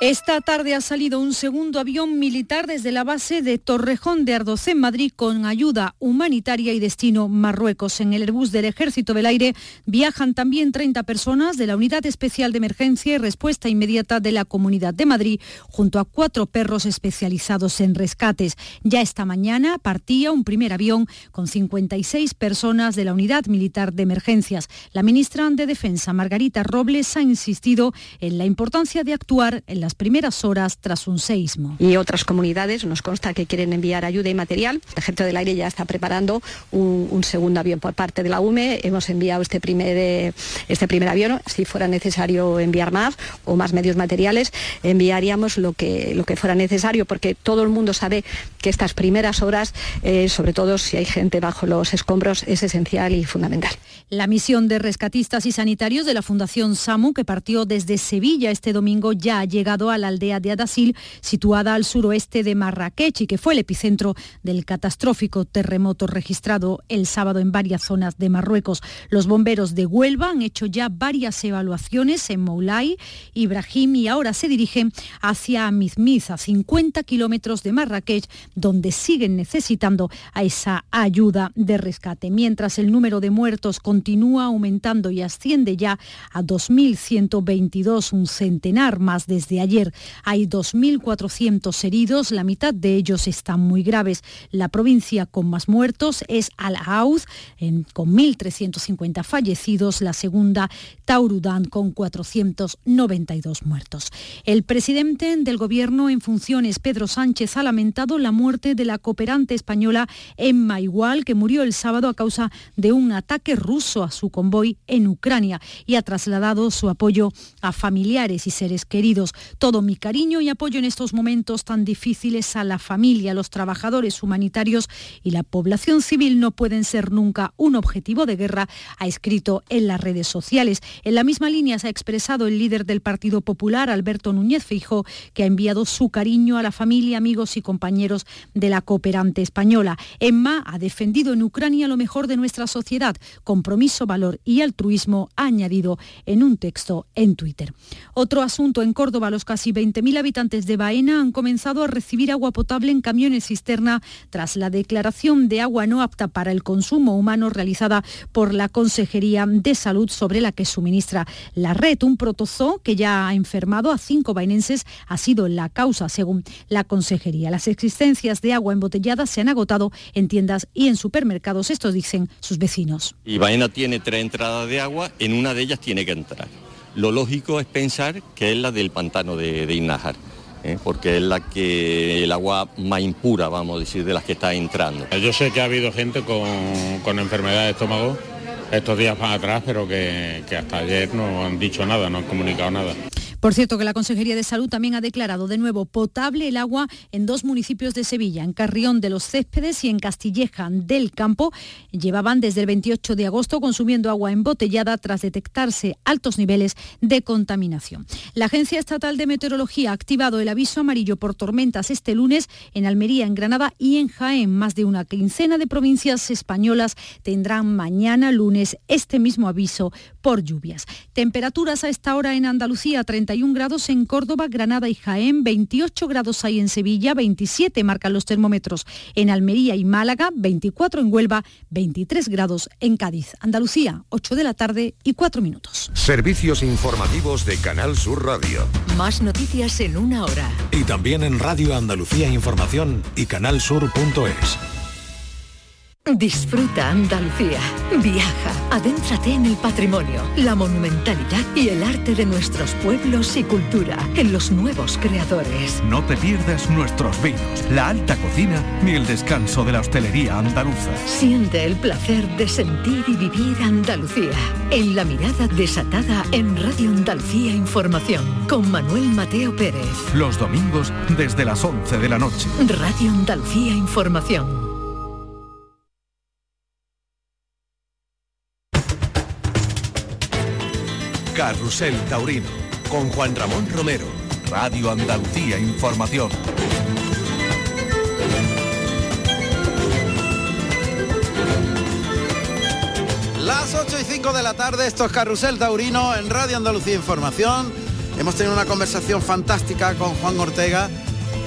Esta tarde ha salido un segundo avión militar desde la base de Torrejón de Ardoz en Madrid con ayuda humanitaria y destino Marruecos. En el Airbus del Ejército del Aire viajan también 30 personas de la Unidad Especial de Emergencia y Respuesta Inmediata de la Comunidad de Madrid, junto a cuatro perros especializados en rescates. Ya esta mañana partía un primer avión con 56 personas de la Unidad Militar de Emergencias. La ministra de Defensa, Margarita Robles, ha insistido en la importancia de actuar en la las primeras horas tras un seísmo. Y otras comunidades nos consta que quieren enviar ayuda y material. El Ejército del Aire ya está preparando un, segundo avión por parte de la UME. Hemos enviado este primer, eh, este primer avión. Si fuera necesario enviar más o más medios materiales, enviaríamos lo que, lo que fuera necesario, porque todo el mundo sabe que estas primeras horas, eh, sobre todo si hay gente bajo los escombros, es esencial y fundamental. La misión de rescatistas y sanitarios de la Fundación SAMU, que partió desde Sevilla este domingo, ya ha llegado a la aldea de Adasil, situada al suroeste de Marrakech y que fue el epicentro del catastrófico terremoto registrado el sábado en varias zonas de Marruecos. Los bomberos de Huelva han hecho ya varias evaluaciones en Moulay, Ibrahim y ahora se dirigen hacia Mizmiz, a 50 kilómetros de Marrakech, donde siguen necesitando a esa ayuda de rescate. Mientras el número de muertos continúa aumentando y asciende ya a 2.122, un centenar más desde ayer ayer. Hay 2.400 heridos, la mitad de ellos están muy graves. La provincia con más muertos es Al-Aouz, con 1.350 fallecidos, la segunda Taurudán con 492 muertos. El presidente del gobierno en funciones, Pedro Sánchez, ha lamentado la muerte de la cooperante española Emma Igual, que murió el sábado a causa de un ataque ruso a su convoy en Ucrania y ha trasladado su apoyo a familiares y seres queridos. Todo mi cariño y apoyo en estos momentos tan difíciles a la familia, los trabajadores humanitarios y la población civil no pueden ser nunca un objetivo de guerra, ha escrito en las redes sociales. En la misma línea se ha expresado el líder del Partido Popular, Alberto Núñez Feijóo, que ha enviado su cariño a la familia, amigos y compañeros de la cooperante española. Emma ha defendido en Ucrania lo mejor de nuestra sociedad, compromiso, valor y altruismo, ha añadido en un texto en Twitter. Otro asunto en Córdoba, los casi 20.000 habitantes de Baena han comenzado a recibir agua potable en camiones cisterna tras la declaración de agua no apta para el consumo humano realizada por la Consejería de Salud sobre la que suministra la red. Un protozoo que ya ha enfermado a cinco bainenses ha sido la causa, según la Consejería. Las existencias de agua embotellada se han agotado en tiendas y en supermercados, esto dicen sus vecinos. Y Baena tiene tres entradas de agua, en una de ellas tiene que entrar lo lógico es pensar que es la del pantano de, de ¿eh? porque es la que el agua más impura, vamos a decir, de las que está entrando. Yo sé que ha habido gente con, con enfermedad de estómago estos días para atrás, pero que, que hasta ayer no han dicho nada, no han comunicado nada. Por cierto, que la Consejería de Salud también ha declarado de nuevo potable el agua en dos municipios de Sevilla, en Carrión de los Céspedes y en Castilleja del Campo. Llevaban desde el 28 de agosto consumiendo agua embotellada tras detectarse altos niveles de contaminación. La Agencia Estatal de Meteorología ha activado el aviso amarillo por tormentas este lunes en Almería, en Granada y en Jaén. Más de una quincena de provincias españolas tendrán mañana lunes este mismo aviso por lluvias. Temperaturas a esta hora en Andalucía, 31 grados en Córdoba, Granada y Jaén, 28 grados hay en Sevilla, 27 marcan los termómetros en Almería y Málaga, 24 en Huelva, 23 grados en Cádiz. Andalucía, 8 de la tarde y 4 minutos. Servicios informativos de Canal Sur Radio. Más noticias en una hora. Y también en Radio Andalucía Información y canalsur.es. Disfruta Andalucía. Viaja, adéntrate en el patrimonio, la monumentalidad y el arte de nuestros pueblos y cultura, en los nuevos creadores. No te pierdas nuestros vinos, la alta cocina ni el descanso de la hostelería andaluza. Siente el placer de sentir y vivir Andalucía. En la mirada desatada en Radio Andalucía Información, con Manuel Mateo Pérez. Los domingos desde las 11 de la noche. Radio Andalucía Información. Carrusel Taurino con Juan Ramón Romero. Radio Andalucía Información. Las 8 y 5 de la tarde, esto es Carrusel Taurino en Radio Andalucía Información. Hemos tenido una conversación fantástica con Juan Ortega,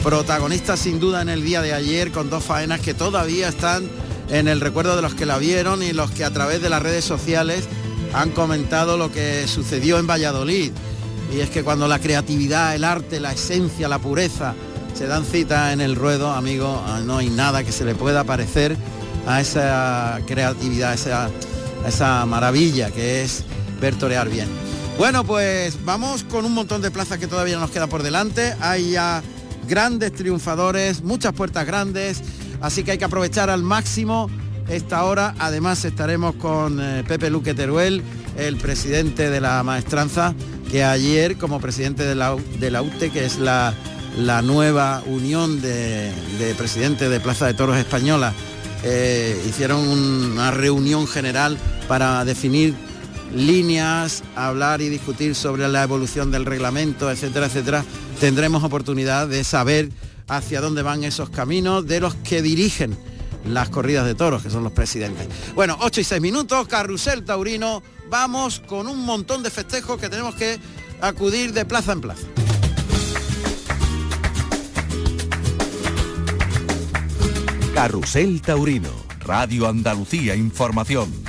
protagonista sin duda en el día de ayer, con dos faenas que todavía están en el recuerdo de los que la vieron y los que a través de las redes sociales han comentado lo que sucedió en Valladolid. Y es que cuando la creatividad, el arte, la esencia, la pureza se dan cita en el ruedo, amigo, no hay nada que se le pueda parecer a esa creatividad, a esa, a esa maravilla que es ver torear bien. Bueno, pues vamos con un montón de plazas que todavía nos queda por delante. Hay ya grandes triunfadores, muchas puertas grandes, así que hay que aprovechar al máximo esta hora. Además estaremos con eh, Pepe Luque Teruel, el presidente de la maestranza, que ayer como presidente de la, de la UTE, que es la, la nueva unión de, de presidentes de Plaza de Toros Española, eh, hicieron una reunión general para definir líneas, hablar y discutir sobre la evolución del reglamento, etcétera, etcétera, tendremos oportunidad de saber hacia dónde van esos caminos de los que dirigen las corridas de toros, que son los presidentes. Bueno, 8 y 6 minutos, carrusel taurino, vamos con un montón de festejos que tenemos que acudir de plaza en plaza. Carrusel Taurino, Radio Andalucía Información.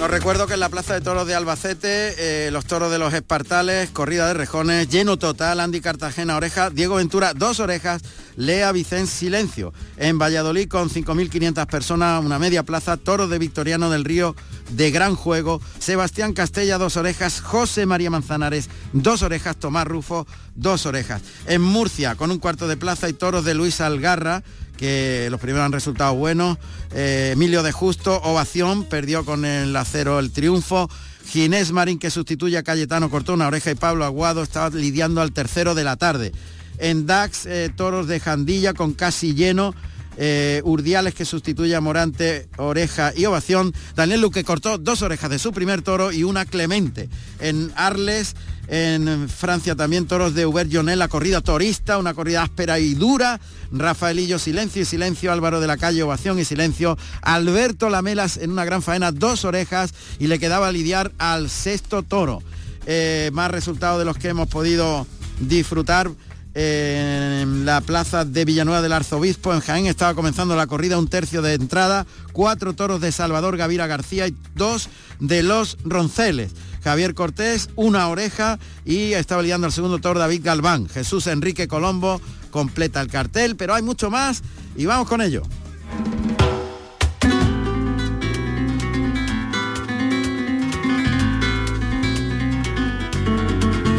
Os recuerdo que en la Plaza de Toros de Albacete, eh, los toros de los Espartales, corrida de rejones, lleno total, Andy Cartagena oreja, Diego Ventura dos orejas, Lea Vicens silencio. En Valladolid con 5.500 personas, una media plaza, toros de Victoriano del Río de gran juego, Sebastián Castella dos orejas, José María Manzanares dos orejas, Tomás Rufo dos orejas. En Murcia con un cuarto de plaza y toros de Luis Algarra, que los primeros han resultado buenos. Eh, Emilio de Justo, ovación, perdió con el acero el triunfo. Ginés Marín, que sustituye a Cayetano, cortó una oreja y Pablo Aguado estaba lidiando al tercero de la tarde. En DAX, eh, toros de Jandilla con casi lleno. Eh, Urdiales que sustituye a Morante, oreja y ovación. Daniel Luque cortó dos orejas de su primer toro y una Clemente. En Arles, en Francia también toros de Hubert Jonet, la corrida torista, una corrida áspera y dura. Rafaelillo, silencio y silencio. Álvaro de la Calle, ovación y silencio. Alberto Lamelas en una gran faena, dos orejas y le quedaba lidiar al sexto toro. Eh, más resultados de los que hemos podido disfrutar en la plaza de Villanueva del Arzobispo en Jaén estaba comenzando la corrida un tercio de entrada, cuatro toros de Salvador Gavira García y dos de los Ronceles. Javier Cortés, una oreja y estaba liando al segundo toro David Galván. Jesús Enrique Colombo completa el cartel, pero hay mucho más y vamos con ello.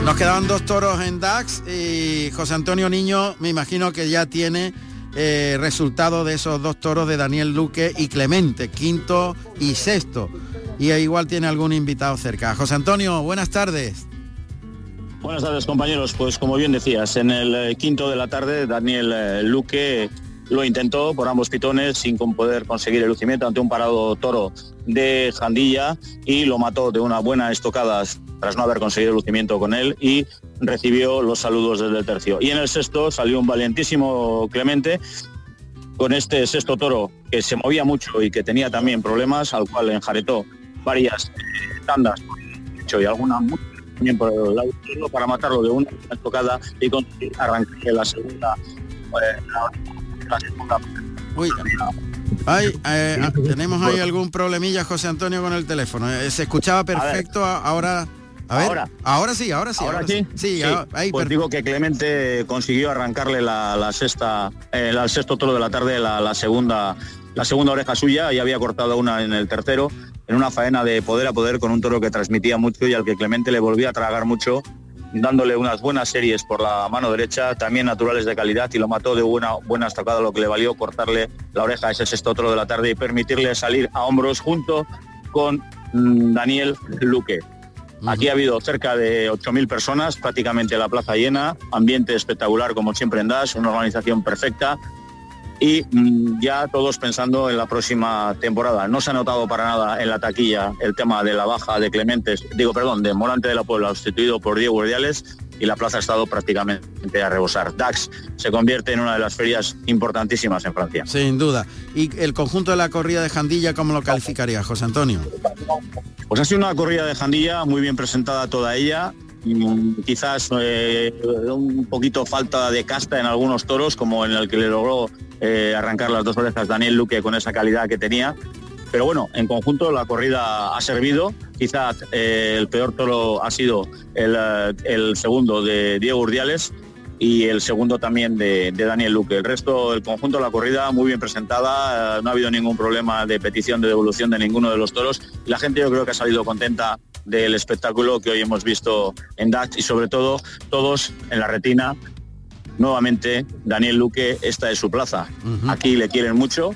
Nos quedaban dos toros en DAX y José Antonio Niño me imagino que ya tiene eh, resultado de esos dos toros de Daniel Luque y Clemente, quinto y sexto. Y igual tiene algún invitado cerca. José Antonio, buenas tardes. Buenas tardes compañeros, pues como bien decías, en el eh, quinto de la tarde Daniel eh, Luque lo intentó por ambos pitones sin poder conseguir el lucimiento ante un parado toro de Jandilla y lo mató de una buena estocada tras no haber conseguido el lucimiento con él y recibió los saludos desde el tercio. Y en el sexto salió un valientísimo Clemente con este sexto toro que se movía mucho y que tenía también problemas, al cual enjaretó varias eh, tandas y alguna también por el lado para matarlo de una estocada y conseguir arrancar la segunda, eh, Uy, eh, ah, tenemos ahí algún problemilla, José Antonio, con el teléfono. Eh, se escuchaba perfecto, ahora... A ver, ahora, sí, ahora sí. Ahora, sí. Sí, Ahí, pues digo que Clemente consiguió arrancarle la, sexta, el al sexto toro de la tarde, la, segunda, la segunda oreja suya y había cortado una en el tercero en una faena de poder a poder con un toro que transmitía mucho y al que Clemente le volvía a tragar mucho dándole unas buenas series por la mano derecha, también naturales de calidad y lo mató de una buena estocada, lo que le valió cortarle la oreja a ese sexto otro de la tarde y permitirle salir a hombros junto con mm, Daniel Luque. Aquí ha habido cerca de 8.000 personas, prácticamente la plaza llena, ambiente espectacular como siempre en DAS, una organización perfecta, y mm, ya todos pensando en la próxima temporada. No se ha notado para nada en la taquilla el tema de la baja de Clementes, digo, perdón, de Morante de la Puebla, sustituido por Diego Urdiales, y la plaza ha estado prácticamente a rebosar. Dax se convierte en una de las ferias importantísimas en Francia. Sin duda. ¿Y el conjunto de la corrida de Jandilla cómo lo calificaría, José Antonio? Pues ha sido una corrida de Jandilla muy bien presentada toda ella, mm, quizás eh, un poquito falta de casta en algunos toros, como en el que le logró eh, arrancar las dos orejas Daniel Luque con esa calidad que tenía. Pero bueno, en conjunto la corrida ha servido. Quizás eh, el peor toro ha sido el, segundo de Diego Urdiales y el segundo también de, Daniel Luque. El resto, el conjunto de la corrida muy bien presentada, no ha habido ningún problema de petición de devolución de ninguno de los toros. La gente yo creo que ha salido contenta del espectáculo que hoy hemos visto en DAX y sobre todo todos en la retina nuevamente Daniel Luque, esta es su plaza. Aquí le quieren mucho,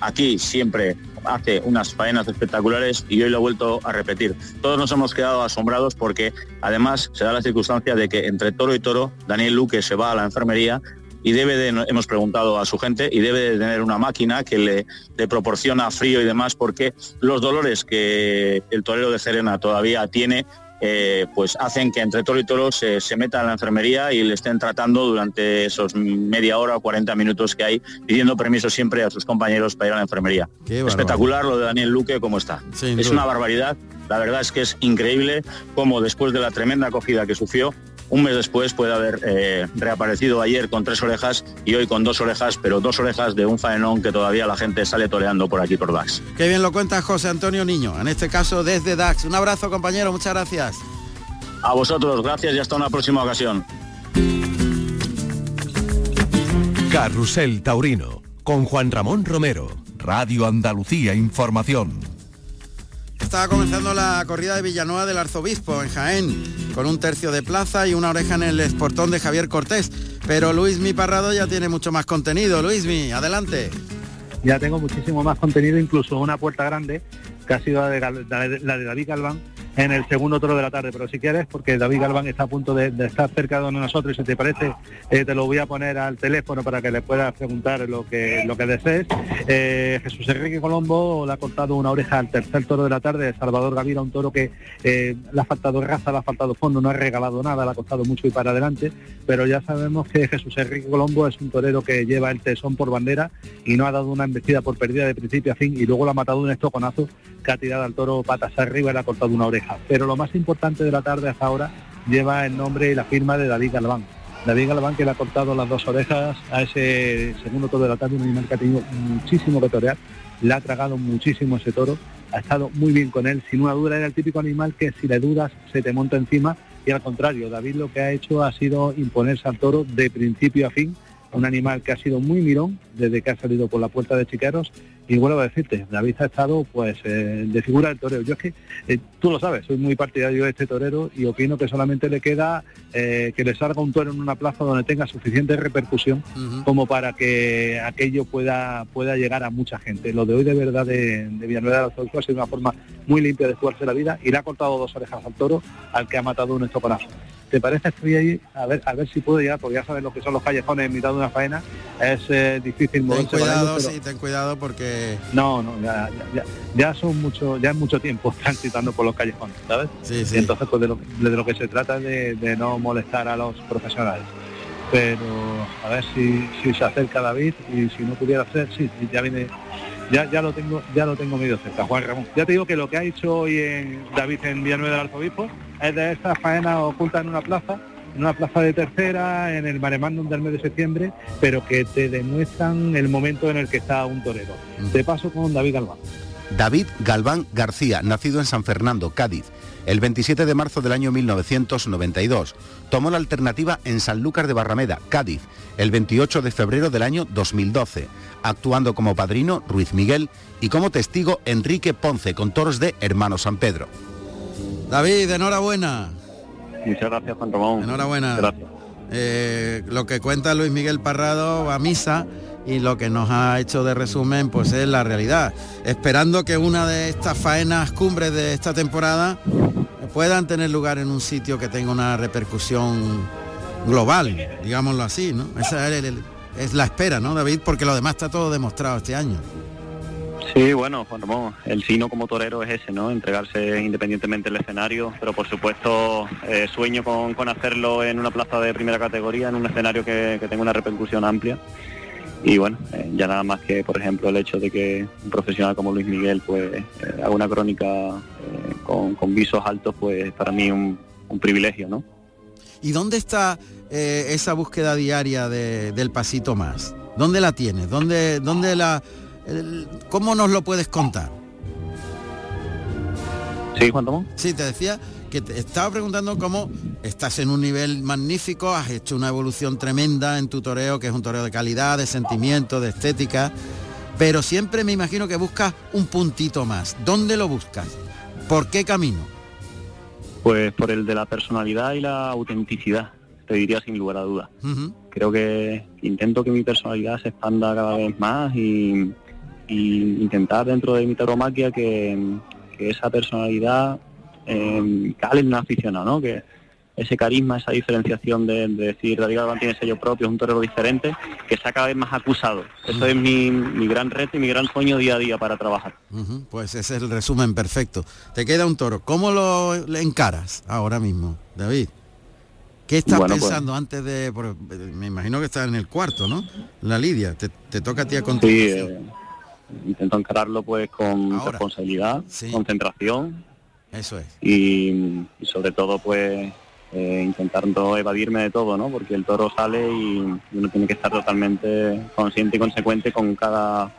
aquí siempre hace unas faenas espectaculares y hoy lo he vuelto a repetir. Todos nos hemos quedado asombrados porque además se da la circunstancia de que entre toro y toro Daniel Luque se va a la enfermería y debe de, hemos preguntado a su gente, y debe de tener una máquina que le, le, proporciona frío y demás, porque los dolores que el torero de Serena todavía tiene eh, pues hacen que entre toro y toro se, se meta en la enfermería y le estén tratando durante esos media hora o 40 minutos que hay, pidiendo permiso siempre a sus compañeros para ir a la enfermería. Espectacular lo de Daniel Luque, cómo está. es una barbaridad. La verdad es que es increíble cómo después de la tremenda acogida que sufrió, un mes después puede haber eh, reaparecido ayer con tres orejas y hoy con dos orejas, pero dos orejas de un faenón que todavía la gente sale toreando por aquí por Dax. Qué bien lo cuenta José Antonio Niño, en este caso desde Dax. Un abrazo compañero, muchas gracias. A vosotros, gracias y hasta una próxima ocasión. Carrusel Taurino, con Juan Ramón Romero, Radio Andalucía Información estaba comenzando la corrida de Villanueva del Arzobispo en Jaén, con un tercio de plaza y una oreja en el esportón de Javier Cortés. Pero Luis Mi Parrado ya tiene mucho más contenido. Luis Mi, adelante. Ya tengo muchísimo más contenido, incluso una puerta grande, que ha sido la de, la de David Galván, en el segundo toro de la tarde. Pero si quieres, porque David Galván está a punto de, estar cerca de nosotros y si te parece, eh, te lo voy a poner al teléfono para que le puedas preguntar lo que, lo que desees. Eh, Jesús Enrique Colombo le ha cortado una oreja al tercer toro de la tarde, Salvador Gavira, un toro que eh, le ha faltado raza, le ha faltado fondo, no ha regalado nada, le ha costado mucho y para adelante, pero ya sabemos que Jesús Enrique Colombo es un torero que lleva el tesón por bandera y no ha dado una embestida por pérdida de principio a fin y luego lo ha matado un estoconazo que ha tirado al toro patas arriba y le ha cortado una oreja. Pero lo más importante de la tarde hasta ahora lleva el nombre y la firma de David Galván. David Galván que le ha cortado las dos orejas a ese segundo toro de la tarde, un animal que ha tenido muchísimo que torear, le ha tragado muchísimo ese toro, ha estado muy bien con él, sin una duda era el típico animal que si le dudas se te monta encima. Y al contrario, David lo que ha hecho ha sido imponerse al toro de principio a fin, un animal que ha sido muy mirón desde que ha salido por la puerta de Chiqueros y vuelvo a decirte, David ha estado pues eh, de figura del torero. Yo es que, eh, tú lo sabes, soy muy partidario de este torero y opino que solamente le queda eh, que le salga un toro en una plaza donde tenga suficiente repercusión como para que aquello pueda, pueda llegar a mucha gente. Lo de hoy de verdad de, de Villanueva de ha sido una forma muy limpia de jugarse la vida y le ha cortado dos orejas al toro al que ha matado un estoconazo. ¿Te parece? Estoy ahí a ver, a ver si puedo llegar, porque ya sabes lo que son los callejones en mitad de una faena. Es eh, difícil moverse. Ten cuidado, sí, ten cuidado porque... No, no, ya, ya, ya, son mucho, ya es mucho tiempo transitando por los callejones, ¿sabes? Sí, sí. entonces, pues de lo, de lo que se trata es de, no molestar a los profesionales pero a ver si, si se acerca David y si no pudiera hacer, sí, ya viene ya, ya lo tengo, ya lo tengo medio cerca, Juan Ramón. Ya te digo que lo que ha hecho hoy en David en Villanueva del Arzobispo es de esta faena oculta en una plaza, en una plaza de tercera, en el Maremandum del mes de septiembre, pero que te demuestran el momento en el que está un torero. Te paso con David Galván. David Galván García, nacido en San Fernando, Cádiz, el 27 de marzo del año 1992. Tomó la alternativa en Sanlúcar de Barrameda, Cádiz, el 28 de febrero del año 2012, actuando como padrino Ruiz Miguel y como testigo Enrique Ponce con toros de Hermano San Pedro. David, enhorabuena. Muchas gracias, Juan Ramón. Enhorabuena. Eh, lo que cuenta Luis Miguel Parrado a misa y lo que nos ha hecho de resumen pues es la realidad. Esperando que una de estas faenas cumbres de esta temporada puedan tener lugar en un sitio que tenga una repercusión global, digámoslo así, ¿no? Esa es, la espera, ¿no, David? Porque lo demás está todo demostrado este año. Sí, bueno, Juan Ramón, el sino como torero es ese, ¿no? Entregarse independientemente del escenario, pero por supuesto eh, sueño con, hacerlo en una plaza de primera categoría, en un escenario que tenga una repercusión amplia. Y bueno, eh, ya nada más que, por ejemplo, el hecho de que un profesional como Luis Miguel pues eh, haga una crónica eh, con, con, visos altos, pues para mí un, un privilegio, ¿no? ¿Y dónde está esa búsqueda diaria de, del pasito más? ¿Dónde la tienes? ¿Dónde, dónde la, el, ¿Cómo nos lo puedes contar? Sí, Juan Tomón. Sí, te decía que te estaba preguntando cómo estás en un nivel magnífico, has hecho una evolución tremenda en tu toreo, que es un toreo de calidad, de sentimiento, de estética, pero siempre me imagino que buscas un puntito más. ¿Dónde lo buscas? ¿Por qué camino? Pues por el de la personalidad y la autenticidad, te diría sin lugar a dudas. Uh -huh. Creo que intento que mi personalidad se expanda cada vez más y, y intentar dentro de mi tauromaquia que, que esa personalidad eh, cale en un aficionado, ¿no? Que ese carisma, esa diferenciación de, de decir David Galván tiene sello propio, es un torero diferente, que sea cada vez más acusado. Eso es mi, mi, gran reto y mi gran sueño día a día para trabajar. Uh -huh. Pues ese es el resumen perfecto. Te queda un toro. ¿Cómo lo encaras ahora mismo, David? ¿Qué estás bueno, pensando pues, antes de...? Me imagino que estás en el cuarto, ¿no? La Lidia, te, te toca a ti a continuación. Sí, eh, intento encararlo pues con ahora. responsabilidad, sí. concentración. Eso es. Y, y sobre todo pues eh, intentando evadirme de todo, ¿no? Porque el toro sale y uno tiene que estar totalmente consciente y consecuente con cada,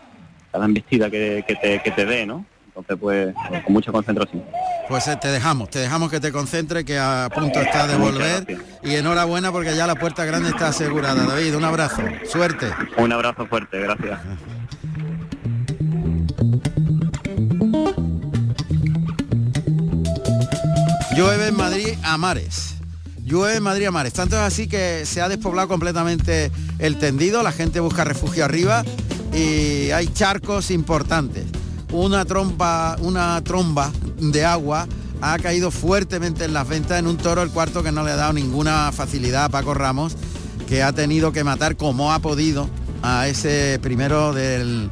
cada embestida que, que, te, que te dé, ¿no? Entonces, pues, con mucha concentración. Pues eh, te dejamos, te dejamos que te concentre, que a punto está de volver. Y enhorabuena porque ya la puerta grande está asegurada. David, un abrazo, suerte. Un abrazo fuerte, gracias. Llueve en Madrid a mares. Llueve en Madrid a mares. Tanto es así que se ha despoblado completamente el tendido, la gente busca refugio arriba y hay charcos importantes. Una trompa, una tromba de agua ha caído fuertemente en las ventas en un toro el cuarto que no le ha dado ninguna facilidad a Paco Ramos, que ha tenido que matar como ha podido a ese primero de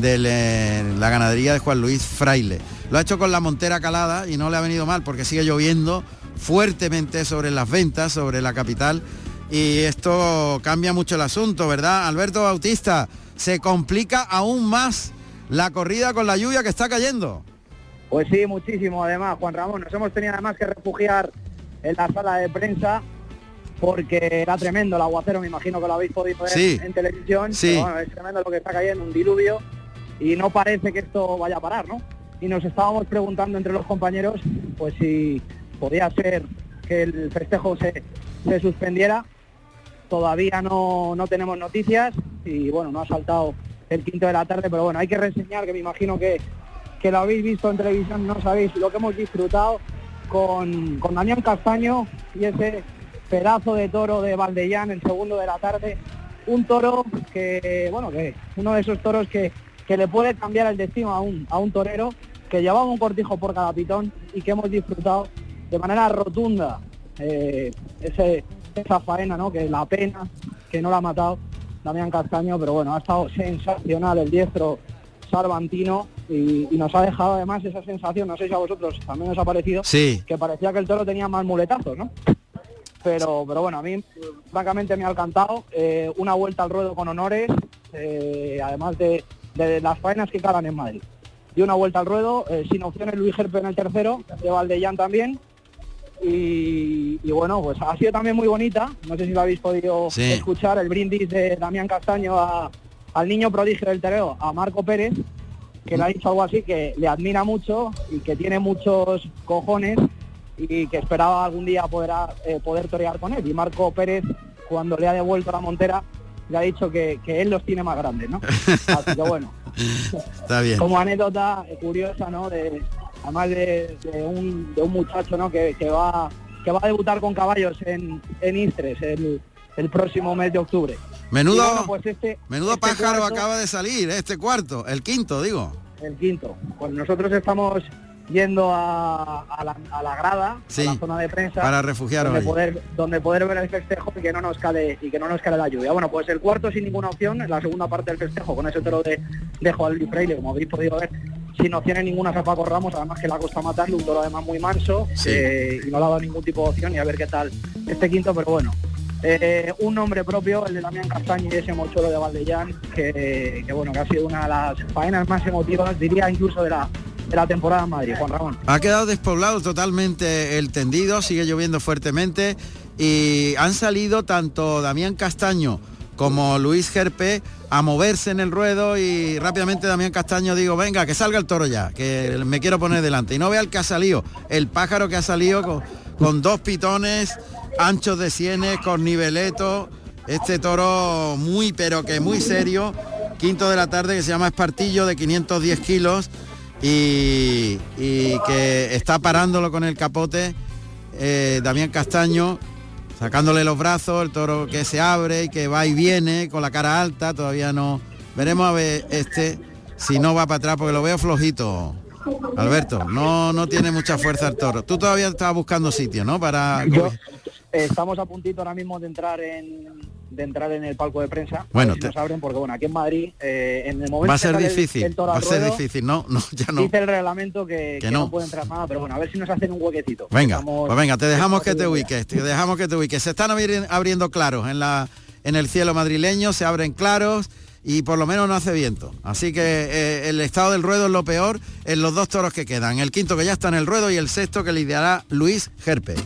eh, la ganadería de Juan Luis Fraile. Lo ha hecho con la montera calada y no le ha venido mal porque sigue lloviendo fuertemente sobre las ventas, sobre la capital. Y esto cambia mucho el asunto, ¿verdad? Alberto Bautista, se complica aún más la corrida con la lluvia que está cayendo. Pues sí, muchísimo además, Juan Ramón. Nos hemos tenido además que refugiar en la sala de prensa porque era tremendo el aguacero, me imagino que lo habéis podido ver sí. en televisión. Sí. Pero bueno, es tremendo lo que está cayendo, un diluvio, y no parece que esto vaya a parar, ¿no? Y nos estábamos preguntando entre los compañeros pues si podía ser que el festejo se, se suspendiera. Todavía no, no, tenemos noticias y bueno, no ha saltado el quinto de la tarde, pero bueno, hay que reseñar que me imagino que, que lo habéis visto en televisión, no sabéis lo que hemos disfrutado con, con Damián Castaño y ese pedazo de toro de Valdellán, el segundo de la tarde. Un toro que, bueno, que uno de esos toros que, que le puede cambiar el destino a un, a un torero que llevaba un cortijo por cada pitón y que hemos disfrutado de manera rotunda eh, ese, esa faena, ¿no? que la pena que no la ha matado Damián Castaño, pero bueno, ha estado sensacional el diestro salvantino y, y, nos ha dejado además esa sensación, no sé si a vosotros también os ha parecido, sí. que parecía que el toro tenía más muletazos, ¿no? Pero, pero bueno, a mí francamente me ha encantado, eh, una vuelta al ruedo con honores, eh, además de, de las faenas que calan en Madrid dio una vuelta al ruedo, eh, sin opciones Luis Gerpe en el tercero, de Valdellán también. Y, y, bueno, pues ha sido también muy bonita, no sé si lo habéis podido sí. escuchar, el brindis de Damián Castaño a, al niño prodigio del tereo, a Marco Pérez, que le ha dicho algo así, que le admira mucho y que tiene muchos cojones y que esperaba algún día poder, eh, poder torear con él. Y Marco Pérez, cuando le ha devuelto la montera, le ha dicho que, que él los tiene más grandes, ¿no? Así que bueno. Está bien. Como anécdota curiosa, ¿no? De, además de, de, un, de un muchacho, ¿no? Que, que, va que va a debutar con caballos en, en Istres el, el próximo mes de octubre. Menudo, bueno, pues este, menudo este pájaro cuarto, acaba de salir, este cuarto, el quinto, digo. El quinto. Pues nosotros estamos yendo a, la, grada, a la zona de prensa, para refugiaros donde poder, donde poder ver el festejo y que no nos cale y que no nos cale la lluvia. Bueno, pues el cuarto sin ninguna opción, la segunda parte del festejo con ese toro de, de Juan Luis Freire, como habéis podido ver, sin opciones ninguna a Paco Ramos, además que la costa matarle, un toro además muy manso eh, y no le ha dado ningún tipo de opción y a ver qué tal este quinto, pero bueno. Eh, un nombre propio, el de Damián Castaño y ese mochuelo de Valdellán, que, que, bueno, que ha sido una de las faenas más emotivas, diría incluso de la, de la temporada en Madrid, Juan Ramón. Ha quedado despoblado totalmente el tendido, sigue lloviendo fuertemente y han salido tanto Damián Castaño como Luis Gerpe a moverse en el ruedo y rápidamente Damián Castaño digo, venga, que salga el toro ya, que me quiero poner delante. Y no vea el que ha salido, el pájaro que ha salido con, con dos pitones anchos de sienes, con niveleto, este toro muy pero que muy serio, quinto de la tarde que se llama Espartillo de 510 kilos y, que está parándolo con el capote eh, Damián Castaño, sacándole los brazos, el toro que se abre y que va y viene con la cara alta, todavía no. Veremos a ver este si no va para atrás porque lo veo flojito. Alberto, no, no tiene mucha fuerza el toro. Tú todavía estabas buscando sitio, ¿no? Para. estamos a puntito ahora mismo de entrar en, de entrar en el palco de prensa. Bueno, si nos abren porque bueno, aquí en Madrid eh, en el momento va a ser difícil, va a ser difícil, no, no, ya no. Dice el reglamento que, no. puede entrar nada, pero bueno, a ver si nos hacen un huequecito. Venga, pues venga, te dejamos que te ubiques, te dejamos que te ubiques. Se están abriendo claros en la en el cielo madrileño, se abren claros y por lo menos no hace viento. Así que eh, el estado del ruedo es lo peor en los dos toros que quedan. El quinto que ya está en el ruedo y el sexto que lidiará Luis Gerpe.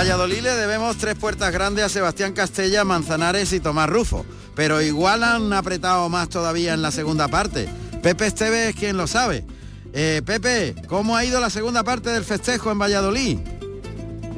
Valladolid le debemos tres puertas grandes a Sebastián Castella, Manzanares y Tomás Rufo, pero igual han apretado más todavía en la segunda parte. Pepe Esteves es quien lo sabe. Eh, Pepe, ¿cómo ha ido la segunda parte del festejo en Valladolid?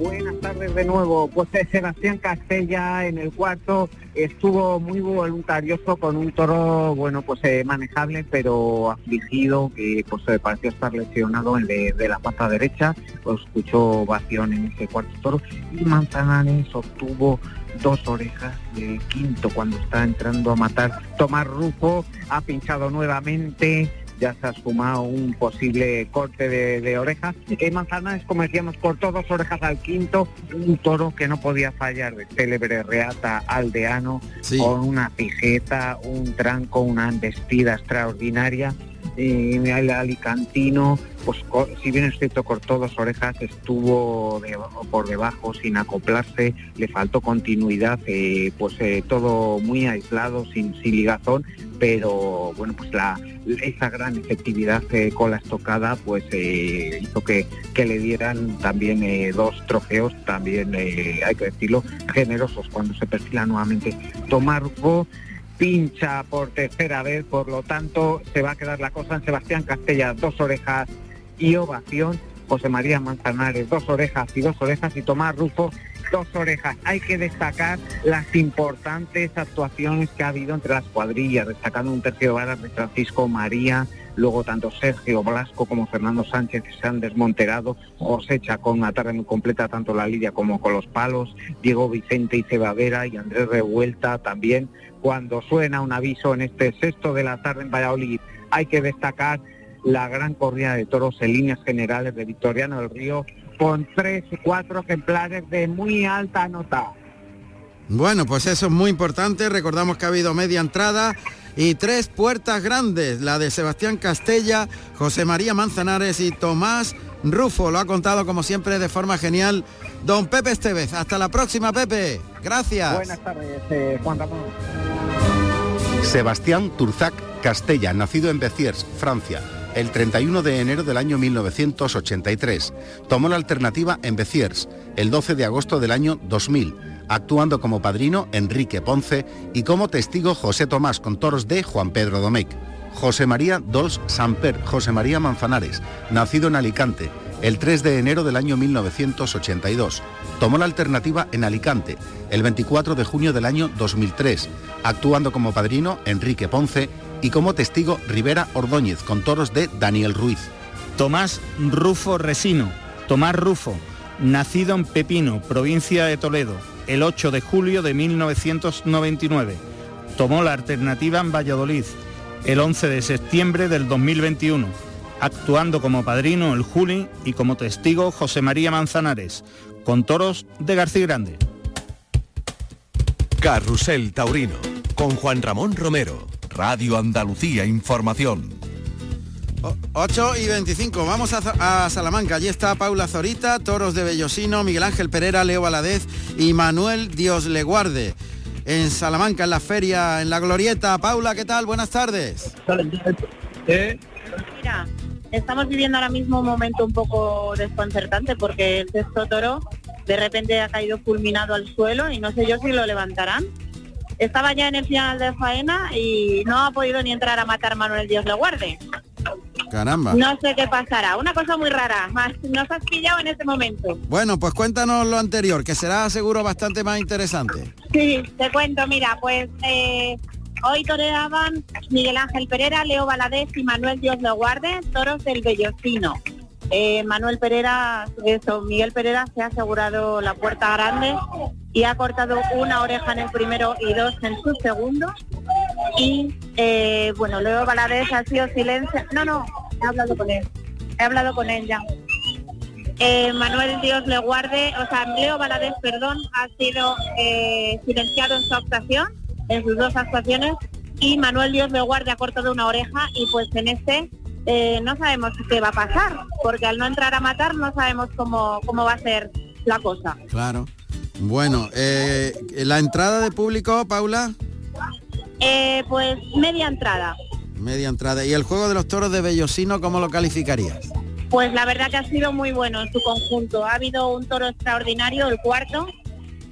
Buenas tardes de nuevo. Pues eh, Sebastián Castella en el cuarto estuvo muy voluntarioso con un toro, bueno, pues eh, manejable, pero afligido, que pues eh, pareció estar lesionado en de, la pata derecha. Pues escuchó ovación en ese cuarto toro. Y Manzanares obtuvo dos orejas del quinto cuando está entrando a matar. Tomás Rufo ha pinchado nuevamente ya se ha sumado un posible corte de, orejas. En Manzanares, como decíamos, cortó dos orejas al quinto, un toro que no podía fallar de célebre reata aldeano, con una pijeta, un tranco, una embestida extraordinaria. Y el alicantino, pues si bien es cierto cortó dos orejas, estuvo por debajo sin acoplarse, le faltó continuidad, eh, pues eh, todo muy aislado, sin, sin ligazón, pero bueno, pues la, esa gran efectividad eh, con la estocada pues eh, hizo que, que, le dieran también eh, dos trofeos, también hay que decirlo, generosos cuando se perfila nuevamente. Tomargo pincha por tercera vez, por lo tanto se va a quedar la cosa en Sebastián Castella, dos orejas y ovación. José María Manzanares, dos orejas y dos orejas, y Tomás Rufo, dos orejas. Hay que destacar las importantes actuaciones que ha habido entre las cuadrillas, destacando un tercio de varas de Francisco María, luego tanto Sergio Blasco como Fernando Sánchez se han desmonterado, José Chacón una tarde muy completa tanto la lidia como con los palos, Diego Vicente y Cebavera y Andrés Revuelta también. Cuando suena un aviso en este sexto de la tarde en Valladolid, hay que destacar la gran corrida de toros en líneas generales de Victoriano del Río con tres y cuatro ejemplares de muy alta nota. Bueno, pues eso es muy importante. Recordamos que ha habido media entrada y tres puertas grandes, la de Sebastián Castella, José María Manzanares y Tomás Rufo. Lo ha contado como siempre de forma genial don Pepe Estevez. Hasta la próxima, Pepe. Gracias. Buenas tardes, eh, Juan Ramón. Sebastián Turzac Castella, nacido en Béziers, Francia el 31 de enero del año 1983. Tomó la alternativa en Béziers el 12 de agosto del año 2000, actuando como padrino Enrique Ponce y como testigo José Tomás con toros de Juan Pedro Domecq. José María Dols Samper, José María Manzanares, nacido en Alicante, el 3 de enero del año 1982. Tomó la alternativa en Alicante el 24 de junio del año 2003, actuando como padrino Enrique Ponce y como testigo Rivera Ordóñez con toros de Daniel Ruiz. Tomás Rufo Resino, Tomás Rufo, nacido en Pepino, provincia de Toledo, el 8 de julio de 1999. Tomó la alternativa en Valladolid el 11 de septiembre del 2021, actuando como padrino el Juli y como testigo José María Manzanares, con toros de García Grande. Carrusel Taurino, con Juan Ramón Romero, Radio Andalucía Información. 8 y 25, vamos a, Salamanca, allí está Paula Zorita, Toros de Bellosino, Miguel Ángel Pereira, Leo Valadez y Manuel Dios le guarde. En Salamanca, en la feria, en la glorieta. Paula, ¿qué tal? Buenas tardes. Mira, estamos viviendo ahora mismo un momento un poco desconcertante porque el sexto toro de repente ha caído fulminado al suelo y no sé yo si lo levantarán. Estaba ya en el final de faena y no ha podido ni entrar a matar Manuel Dios le guarde. Caramba. No sé qué pasará. Una cosa muy rara. Más nos has pillado en este momento. Bueno, pues cuéntanos lo anterior, que será seguro bastante más interesante. Sí, te cuento. Mira, pues eh, hoy toreaban Miguel Ángel Pereira, Leo Valadez y Manuel Dios le guarde, toros del Bellocino. Eh, Manuel Pereira, eso, Miguel Pereira se ha asegurado la puerta grande y ha cortado una oreja en el primero y dos en su segundo. Y eh, bueno, Leo Valadez ha sido silencio. No, no, he hablado con él. He hablado con él ya. Eh, Manuel Dios le guarde, o sea, Leo Valadez, perdón, ha sido silenciado en su actuación, en sus dos actuaciones, y Manuel Dios le guarde ha cortado una oreja y pues en este eh, no sabemos qué va a pasar, porque al no entrar a matar no sabemos cómo, cómo va a ser la cosa. Claro. Bueno, eh, la entrada de público, Paula. Eh, pues media entrada. Media entrada. ¿Y el juego de los toros de Bellosino, cómo lo calificarías? Pues la verdad que ha sido muy bueno en su conjunto. Ha habido un toro extraordinario, el cuarto,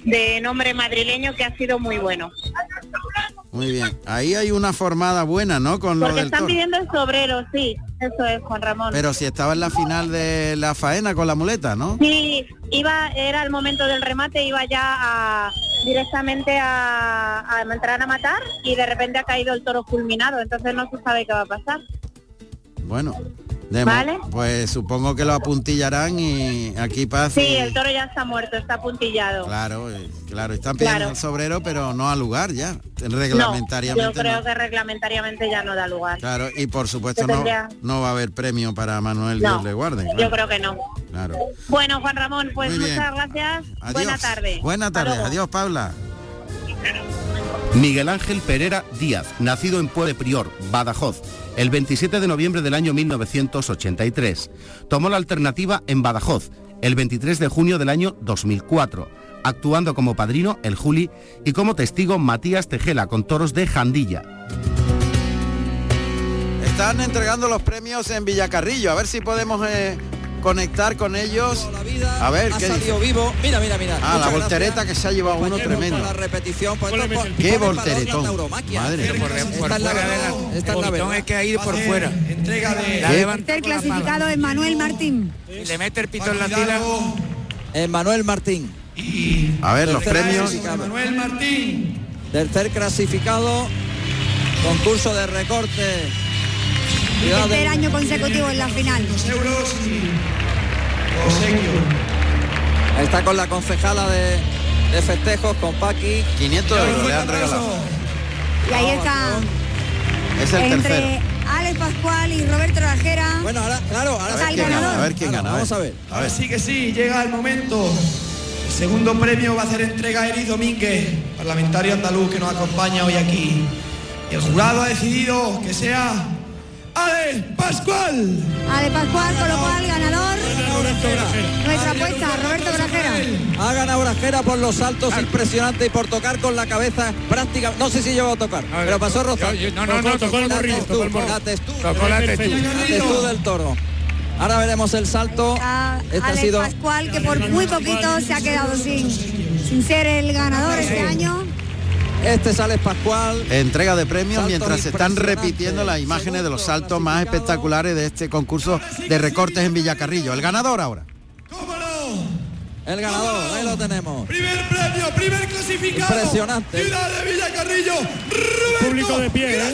de nombre madrileño, que ha sido muy bueno. Muy bien. Ahí hay una formada buena, ¿no? Con Porque lo del están toro. pidiendo el sobrero, sí. Eso es, Juan Ramón. Pero si estaba en la final de la faena con la muleta, ¿no? Sí, iba, era el momento del remate, iba ya a- directamente a, entrar a matar y de repente ha caído el toro fulminado, entonces no se sabe qué va a pasar. Bueno. De Vale. Pues supongo que lo apuntillarán y aquí pasa. Sí, el toro ya está muerto, está apuntillado. Claro, eh, claro, están pidiendo Claro. el sobrero, pero no al lugar ya, No, reglamentariamente. yo creo no. que reglamentariamente ya no da lugar. Claro, y por supuesto no, no va a haber premio para Manuel No, Dios le guarde. Yo claro, creo que no. claro. Bueno, Juan Ramón, pues muchas gracias. Adiós. Buena tarde. Buena tarde, adiós Paula. Miguel Ángel Pereira Díaz, nacido en Puebla de Prior, Badajoz, el 27 de noviembre del año 1983. Tomó la alternativa en Badajoz, el 23 de junio del año 2004, actuando como padrino el Juli y como testigo Matías Tejela con toros de Jandilla. Están entregando los premios en Villacarrillo, a ver si podemos eh, conectar con ellos. A ver ha qué salido dice? vivo. Mira, mira, mira. Ah, la Muchas voltereta gracias, que se ha llevado uno tremendo. la repetición. Pues esto por- Qué volteretón. la. Madre Esta mía. es la verdad, esta es la verdad. es que ha ido por fuera. Entrega de... La El clasificado es Manuel Martín. Le mete el pito en la tila. Manuel Martín. A ver, los premios. Manuel Martín. Tercer clasificado. Concurso de recorte. Ciudad Tercer año consecutivo en la final. Está con la concejala de, de festejos, con Paqui. 500 euros le han regalado. Y ahí está Es el entre tercero. Alex Pascual y Roberto Rajera. Bueno, ahora, claro, ahora está el ganador. A ver quién gana. Vamos a ver. A ver. Sí que sí, llega el momento. El segundo premio va a hacer entrega a Eri Domínguez, parlamentario andaluz que nos acompaña hoy aquí. Y el jurado ha decidido que sea Ale Pascual. Ale Pascual, con lo cual ganador. Nuestra apuesta, Roberto Grajera. Ha ganado Grajera por los saltos impresionantes y por tocar con la cabeza práctica. No sé si llegó a tocar, pero pasó yo- no, no, no, tocó el la morrillo, tocó el morrillo. la testú. Tocó la testú. La testú del toro. Ahora veremos el salto. Este ha Alex sido Pascual, que por muy poquito se ha quedado sin, sin ser el ganador este año. Este es Alex Pascual. Entrega de premios mientras se están repitiendo las imágenes de los saltos más espectaculares de este concurso de recortes en Villacarrillo. El ganador ahora. El ganador, ahí lo tenemos. Primer premio, primer clasificado. Impresionante. Ciudad de Villacarrillo. Público de pie, ¿eh?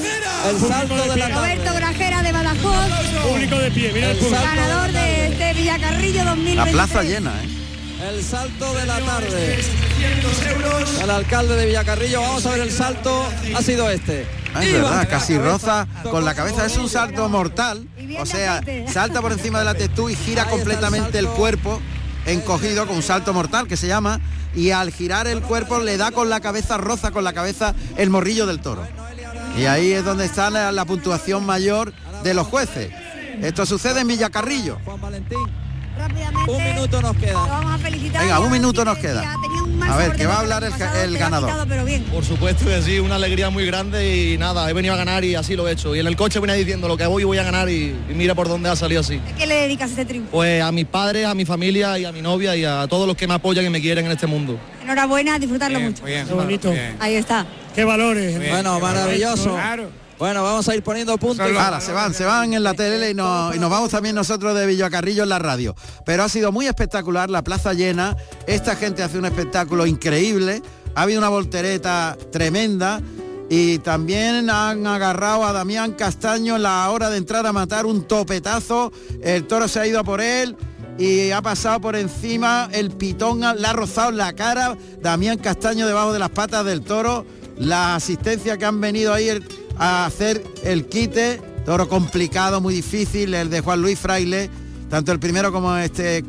El salto de la tarde. Roberto Grajera de Badajoz, Público de pie, mira el público. ganador de este Villacarrillo 2023. La plaza llena, ¿eh? El salto de la tarde. Al alcalde de Villacarrillo, vamos a ver el salto, ha sido este. Ah, es verdad, casi roza con la cabeza. Es un salto mortal. O sea, salta por encima de la tetú y gira completamente el cuerpo encogido con un salto mortal que se llama. Y al girar el cuerpo le da con la cabeza, roza con la cabeza el morrillo del toro. Y ahí es donde está la, la puntuación mayor de los jueces. Esto sucede en Villacarrillo. Un minuto nos queda. Vamos a felicitar. Venga, un minuto nos queda. A ver, que va a hablar el, ganador. quitado, pero bien. Por supuesto que sí, una alegría muy grande y nada, he venido a ganar y así lo he hecho. Y en el coche venía diciendo lo que voy voy a ganar y, y mira por dónde ha salido así. ¿Qué le dedicas este triunfo? Pues a mis padres, a mi familia y a mi novia y a todos los que me apoyan y me quieren en este mundo. Enhorabuena, disfrutarlo mucho. Qué bonito. Ahí está. Qué valores. Bueno, maravilloso. Claro. Bueno, vamos a ir poniendo puntos. Ahora, se van, se van en la tele y nos, vamos también nosotros de Villacarrillo en la radio. Pero ha sido muy espectacular, la plaza llena, esta gente hace un espectáculo increíble, ha habido una voltereta tremenda y también han agarrado a Damián Castaño en la hora de entrar a matar un topetazo, el toro se ha ido a por él y ha pasado por encima, el pitón le ha rozado la cara, Damián Castaño debajo de las patas del toro, la asistencia que han venido ahí a hacer el quite, toro complicado, muy difícil, el de Juan Luis Fraile, tanto el primero como este,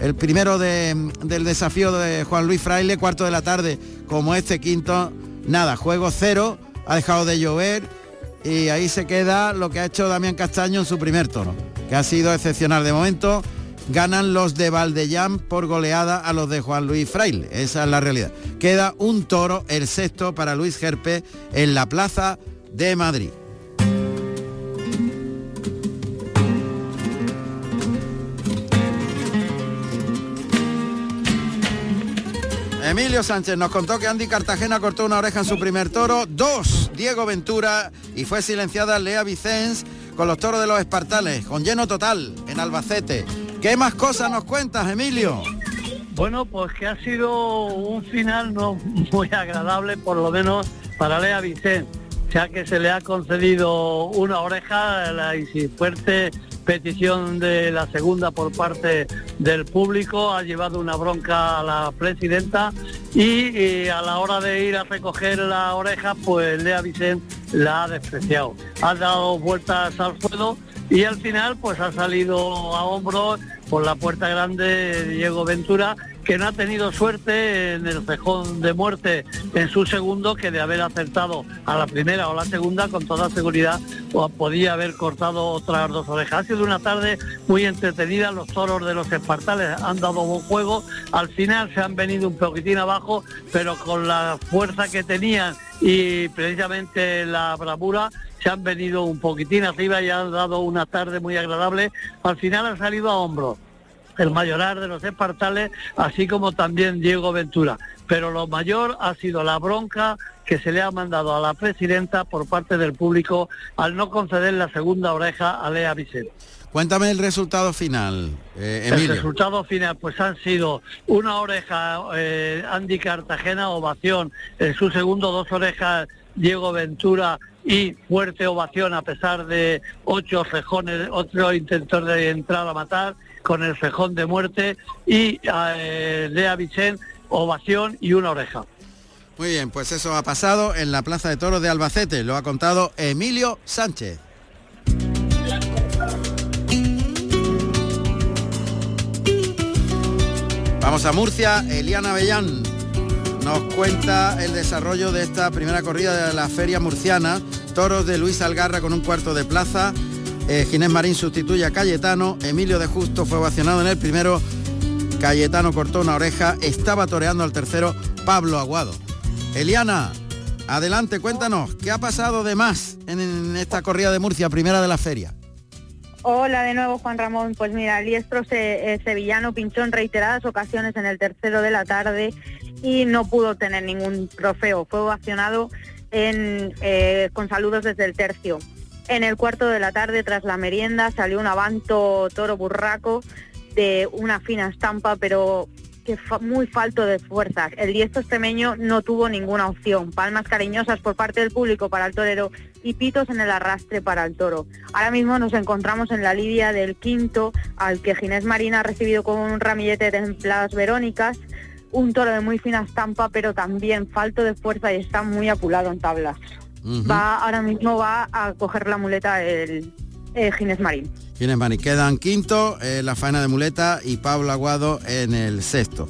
el primero de- del desafío de Juan Luis Fraile, cuarto de la tarde, como este quinto, nada, juego cero, ha dejado de llover y ahí se queda lo que ha hecho Damián Castaño en su primer toro, que ha sido excepcional de momento. Ganan los de Valdellán por goleada a los de Juan Luis Fraile. Esa es la realidad. Queda un toro, el sexto para Luis Gerpe en la plaza de Madrid. Emilio Sánchez nos contó que Andy Cartagena cortó una oreja en su primer toro, dos Diego Ventura y fue silenciada Lea Vicens con los toros de los Espartales, con lleno total en Albacete. ¿Qué más cosas nos cuentas, Emilio? Bueno, pues que ha sido un final no muy agradable, por lo menos para Lea Vicente, ya que se le ha concedido una oreja, la fuerte petición de la segunda por parte del público, ha llevado una bronca a la presidenta y, a la hora de ir a recoger la oreja, pues Lea Vicente la ha despreciado. Ha dado vueltas al suelo y al final pues ha salido a hombros por la puerta grande de Diego Ventura que no ha tenido suerte en el cejón de muerte en su segundo que de haber acertado a la primera o la segunda con toda seguridad podía haber cortado otras dos orejas. Ha sido una tarde muy entretenida, los toros de los espartales han dado buen juego, al final se han venido un poquitín abajo, pero con la fuerza que tenían y precisamente la bravura se han venido un poquitín arriba y han dado una tarde muy agradable. Al final han salido a hombros el mayorar de los espartales, así como también Diego Ventura. Pero lo mayor ha sido la bronca que se le ha mandado a la presidenta por parte del público al no conceder la segunda oreja a Lea Vicente. Cuéntame el resultado final, eh, El Emilio. resultado final pues han sido una oreja eh, Andy Cartagena, ovación, en su segundo dos orejas Diego Ventura y fuerte ovación a pesar de ocho cejones, otro intentor de entrar a matar con el cejón de muerte y eh, Lea Vicente, ovación y una oreja. Muy bien, pues eso ha pasado en la Plaza de Toros de Albacete, lo ha contado Emilio Sánchez. Vamos a Murcia, Eliana Bellán nos cuenta el desarrollo de esta primera corrida de la feria murciana, toros de Luis Algarra con un cuarto de plaza, eh, Ginés Marín sustituye a Cayetano, Emilio de Justo fue ovacionado en el primero, Cayetano cortó una oreja, estaba toreando al tercero Pablo Aguado. Eliana, adelante, cuéntanos, ¿qué ha pasado de más en, esta corrida de Murcia, primera de la feria? Hola de nuevo Juan Ramón. Pues mira, se- eh, sevillano pinchó en reiteradas ocasiones en el tercero de la tarde y no pudo tener ningún trofeo. Fue ovacionado en, eh, con saludos desde el tercio. En el cuarto de la tarde, tras la merienda, salió un avanto toro burraco de una fina estampa, pero que muy falto de fuerzas. El diestro extremeño no tuvo ninguna opción. Palmas cariñosas por parte del público para el torero y pitos en el arrastre para el toro. Ahora mismo nos encontramos en la lidia del quinto, al que Ginés Marina ha recibido con un ramillete de templadas verónicas, un toro de muy fina estampa, pero también falto de fuerza y está muy apulado en tablas. Va ahora mismo va a coger la muleta el eh, Ginés Marín. Ginés Marín. Quedan quinto eh, la faena de muleta y Pablo Aguado en el sexto.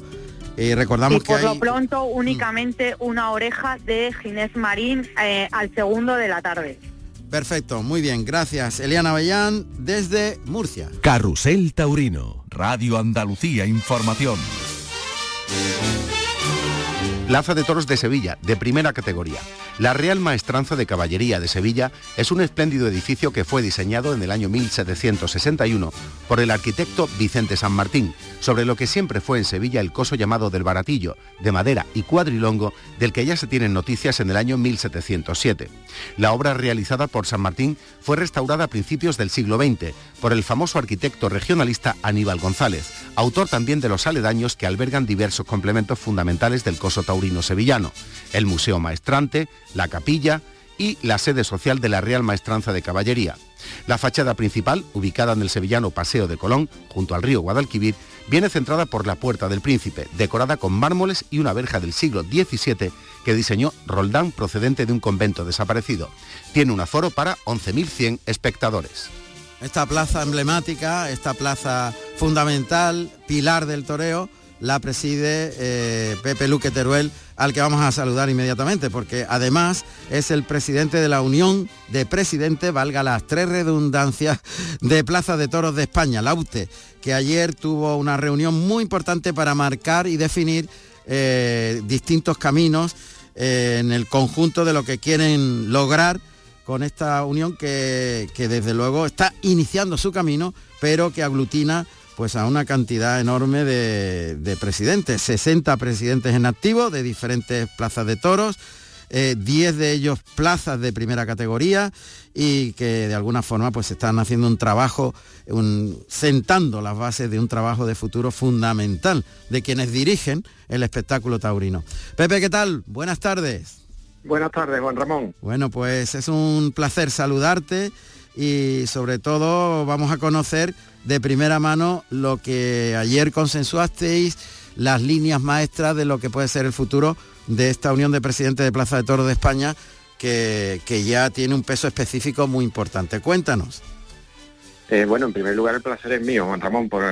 Y recordamos y que por lo hay... pronto únicamente una oreja de Ginés Marín eh, al segundo de la tarde. Perfecto, muy bien, gracias. Eliana Bellán desde Murcia. Carrusel Taurino, Radio Andalucía Información. Plaza de Toros de Sevilla, de primera categoría. La Real Maestranza de Caballería de Sevilla es un espléndido edificio que fue diseñado en el año 1761 por el arquitecto Vicente San Martín, sobre lo que siempre fue en Sevilla el coso llamado del Baratillo, de madera y cuadrilongo, del que ya se tienen noticias en el año 1707. La obra realizada por San Martín fue restaurada a principios del siglo XX por el famoso arquitecto regionalista Aníbal González, autor también de los aledaños que albergan diversos complementos fundamentales del coso taurino sevillano, el Museo Maestrante, la capilla y la sede social de la Real Maestranza de Caballería. La fachada principal, ubicada en el sevillano Paseo de Colón, junto al río Guadalquivir, viene centrada por la Puerta del Príncipe, decorada con mármoles y una verja del siglo XVII que diseñó Roldán procedente de un convento desaparecido. Tiene un aforo para 11.100 espectadores. Esta plaza emblemática, esta plaza fundamental, pilar del toreo, la preside eh, Pepe Luque Teruel, al que vamos a saludar inmediatamente, porque además es el presidente de la Unión de Presidentes, valga las tres redundancias, de Plaza de Toros de España, la UTE, que ayer tuvo una reunión muy importante para marcar y definir eh, distintos caminos eh, en el conjunto de lo que quieren lograr con esta unión que, que desde luego está iniciando su camino, pero que aglutina pues a una cantidad enorme de, de presidentes, 60 presidentes en activo de diferentes plazas de toros, eh, 10 de ellos plazas de primera categoría y que de alguna forma pues están haciendo un trabajo, un- sentando las bases de un trabajo de futuro fundamental de quienes dirigen el espectáculo taurino. Pepe, ¿qué tal? Buenas tardes. Buenas tardes, Juan Ramón. Bueno, pues es un placer saludarte y sobre todo vamos a conocer de primera mano lo que ayer consensuasteis, las líneas maestras de lo que puede ser el futuro de esta Unión de Presidentes de Plaza de Toros de España, que, que ya tiene un peso específico muy importante. Cuéntanos. Eh, bueno, en primer lugar el placer es mío, Juan Ramón, por,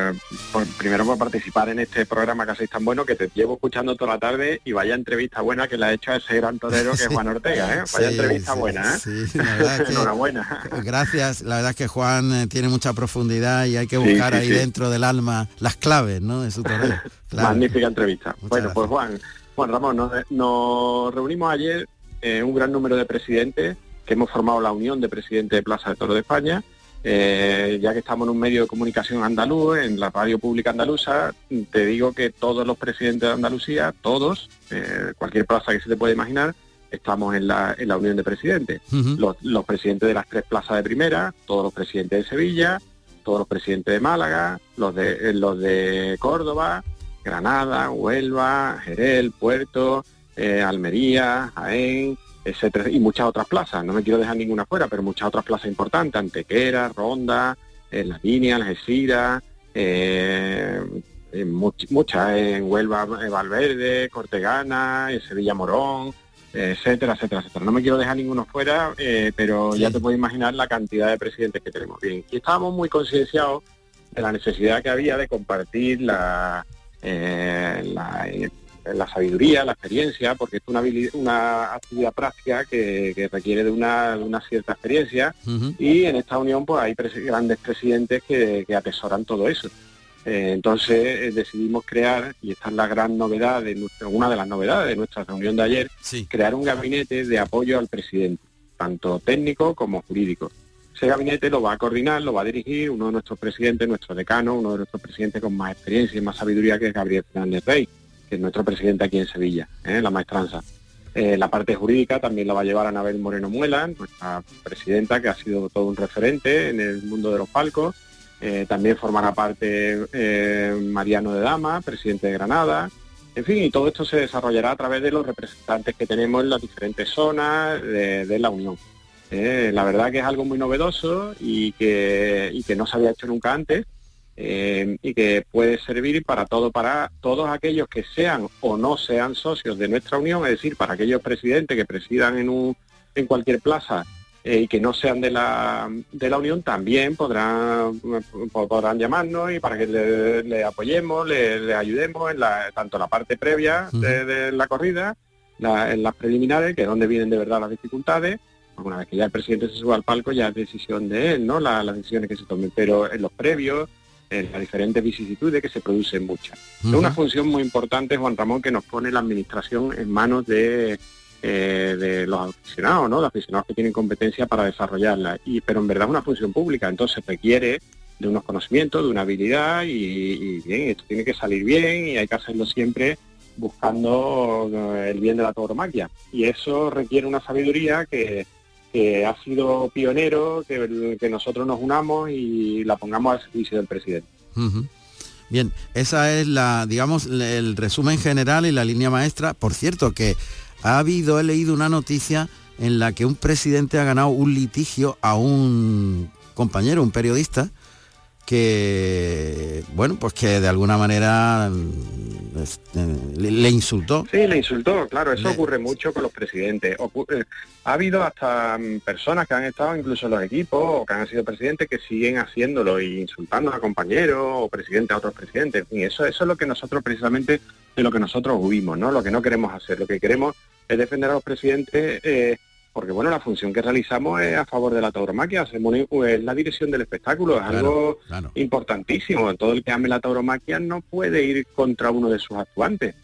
por- primero por participar en este programa que hacéis tan bueno, que te llevo escuchando toda la tarde y vaya entrevista buena que le ha hecho a ese gran torero que es Juan Ortega, ¿eh? Vaya Sí, entrevista sí, buena, ¿eh? sí, la verdad es que- Enhorabuena. Gracias, la verdad es que Juan eh, tiene mucha profundidad y hay que buscar ahí dentro del alma las claves ¿no? de su torero. Claro. Magnífica entrevista. bueno, gracias. pues Juan, Juan Ramón, nos, nos reunimos ayer eh, un gran número de presidentes que hemos formado la Unión de Presidentes de Plaza de Toro de España. Eh, ya que estamos en un medio de comunicación andaluz, en la radio pública andaluza, te digo que todos los presidentes de Andalucía, todos, eh, cualquier plaza que se te pueda imaginar, estamos en la, en la Unión de Presidentes. los, los presidentes de las tres plazas de primera, todos los presidentes de Sevilla, todos los presidentes de Málaga, los de, eh, los de Córdoba, Granada, Huelva, Jerez, Puerto, Almería, Jaén, etcétera, y muchas otras plazas. No me quiero dejar ninguna fuera, pero muchas otras plazas importantes, Antequera, Ronda, eh, Las Líneas, Las Esiras, eh, eh, much- muchas, en Huelva, eh, Valverde, Cortegana, en Sevilla Morón, eh, etcétera, etcétera, etcétera. No me quiero dejar ninguno fuera, eh, pero ya te puedes imaginar la cantidad de presidentes que tenemos. Bien, y estábamos muy concienciados de la necesidad que había de compartir la, eh, la, eh, la sabiduría, la experiencia, porque es una, una actividad práctica que, que requiere de una, cierta experiencia y en esta unión pues hay grandes presidentes que, que atesoran todo eso. Eh, entonces eh, decidimos crear, y esta es la gran novedad, de nuestra- una de las novedades de nuestra reunión de ayer, crear un gabinete de apoyo al presidente, tanto técnico como jurídico. Ese gabinete lo va a coordinar, lo va a dirigir uno de nuestros presidentes, nuestro decano, uno de nuestros presidentes con más experiencia y más sabiduría, que es Gabriel Fernández Rey, que es nuestro presidente aquí en Sevilla, ¿eh? la maestranza. Eh, la parte jurídica también la va a llevar Anabel Moreno Muela, nuestra presidenta, que ha sido todo un referente en el mundo de los palcos. Eh, también formará parte Mariano de Dama, presidente de Granada. En fin, y todo esto se desarrollará a través de los representantes que tenemos en las diferentes zonas de, de la Unión. La verdad que es algo muy novedoso y que, y que no se había hecho nunca antes. Eh, y que puede servir para todo, para todos aquellos que sean o no sean socios de nuestra unión, es decir, para aquellos presidentes que presidan en, un, en cualquier plaza eh, y que no sean de la, de la Unión también podrán, podrán llamarnos y para que le, le apoyemos, le, le ayudemos en la, tanto la parte previa de, de la corrida, la- en las preliminares, que es donde vienen de verdad las dificultades. Una vez que ya el presidente se suba al palco ya es decisión de él, ¿no? La- las decisiones que se tomen. Pero en los previos, en las diferentes vicisitudes que se producen muchas. Es una función muy importante, Juan Ramón, que nos pone la administración en manos de, eh, de los aficionados, ¿no? Los aficionados que tienen competencia para desarrollarla. Y, pero en verdad es una función pública, entonces requiere de unos conocimientos, de una habilidad y, y bien, esto tiene que salir bien y hay que hacerlo siempre buscando eh, el bien de la tauromaquia. Y eso requiere una sabiduría que, que ha sido pionero, que, nosotros nos unamos y la pongamos al servicio del presidente. Bien, esa es la, digamos, el resumen general y la línea maestra. Por cierto, que ha habido, he leído una noticia en la que un presidente ha ganado un litigio a un compañero, un periodista, que, bueno, pues que de alguna manera mm, este, le, le insultó. Sí, le insultó, claro, eso Le- ocurre mucho con los presidentes. Eh, ha habido hasta mm, personas que han estado incluso en los equipos o que han sido presidentes que siguen haciéndolo y insultando a compañeros o presidentes a otros presidentes. En fin, eso, eso es lo que nosotros precisamente de lo que nosotros huimos, ¿no? Lo que no queremos hacer. Lo que queremos es defender a los presidentes eh, porque bueno, la función que realizamos es a favor de la tauromaquia, hacemos un- es la dirección del espectáculo, es algo importantísimo. Todo el que ame la tauromaquia no puede ir contra uno de sus actuantes.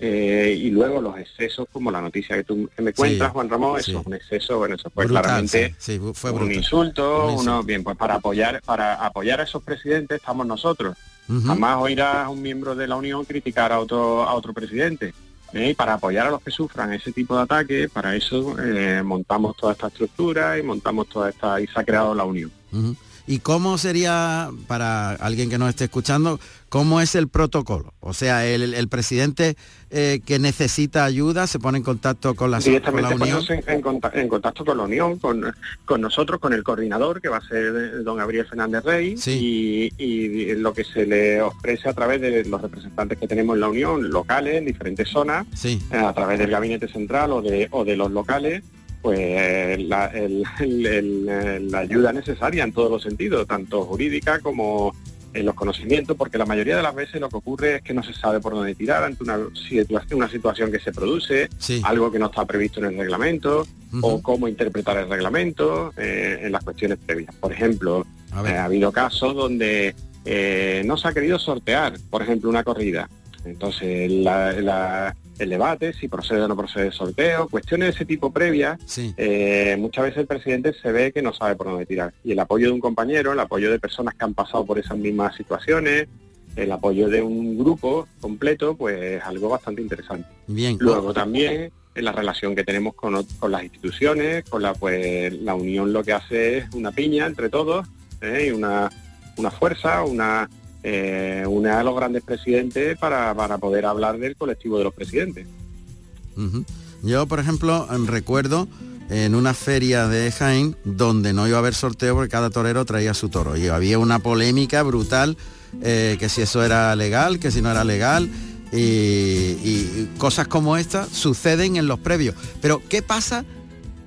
Eh, y luego los excesos, como la noticia que tú me cuentas, Sí, Juan Ramón, sí. eso es un exceso, bueno, eso fue Brutal, claramente sí, sí, fue un insulto, Un insulto. uno, bien, pues para apoyar, para apoyar a esos presidentes estamos nosotros. Jamás oirás a un miembro de la Unión criticar a otro, a otro presidente. ¿Eh? Para apoyar a los que sufran ese tipo de ataques, para eso eh, montamos toda esta estructura y montamos toda esta, y se ha creado la Unión. ¿Y cómo sería, para alguien que nos esté escuchando, cómo es el protocolo? O sea, el, el presidente eh, que necesita ayuda se pone en contacto con la, con la directamente Unión. en, en conta- en contacto con la Unión, con, con nosotros, con el coordinador, que va a ser eh, don Gabriel Fernández Rey, y, y lo que se le ofrece a través de los representantes que tenemos en la Unión, locales, en diferentes zonas, Sí. eh, a través del gabinete central o de, o de los locales, pues la, el- el- el- la ayuda necesaria en todos los sentidos, tanto jurídica como en los conocimientos, porque la mayoría de las veces lo que ocurre es que no se sabe por dónde tirar ante una situación, una situación que se produce, algo que no está previsto en el reglamento, o cómo interpretar el reglamento eh, en las cuestiones previas. Por ejemplo, eh, ha habido casos donde eh, no se ha querido sortear, por ejemplo, una corrida. Entonces, la- la- el debate, si procede o no procede el sorteo, cuestiones de ese tipo previas, eh, muchas veces el presidente se ve que no sabe por dónde tirar. Y el apoyo de un compañero, el apoyo de personas que han pasado por esas mismas situaciones, el apoyo de un grupo completo, pues es algo bastante interesante. Bien. Luego también en la relación que tenemos con, con las instituciones, con la pues la unión lo que hace es una piña entre todos ¿eh? y una, una fuerza, una eh, una a los grandes presidentes para, para poder hablar del colectivo de los presidentes. Yo, por ejemplo, em, recuerdo en una feria de Jaén donde no iba a haber sorteo porque cada torero traía su toro y había una polémica brutal eh, que si eso era legal, que si no era legal y, y cosas como estas suceden en los previos. Pero ¿qué pasa?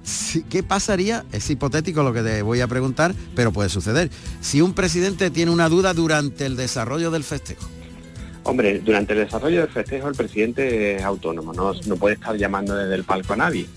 Si- ¿Qué pasaría? Es hipotético lo que te voy a preguntar, pero puede suceder. Si un presidente tiene una duda durante el desarrollo del festejo. Hombre, durante el desarrollo del festejo el presidente es autónomo, no, no puede estar llamando desde el palco a nadie.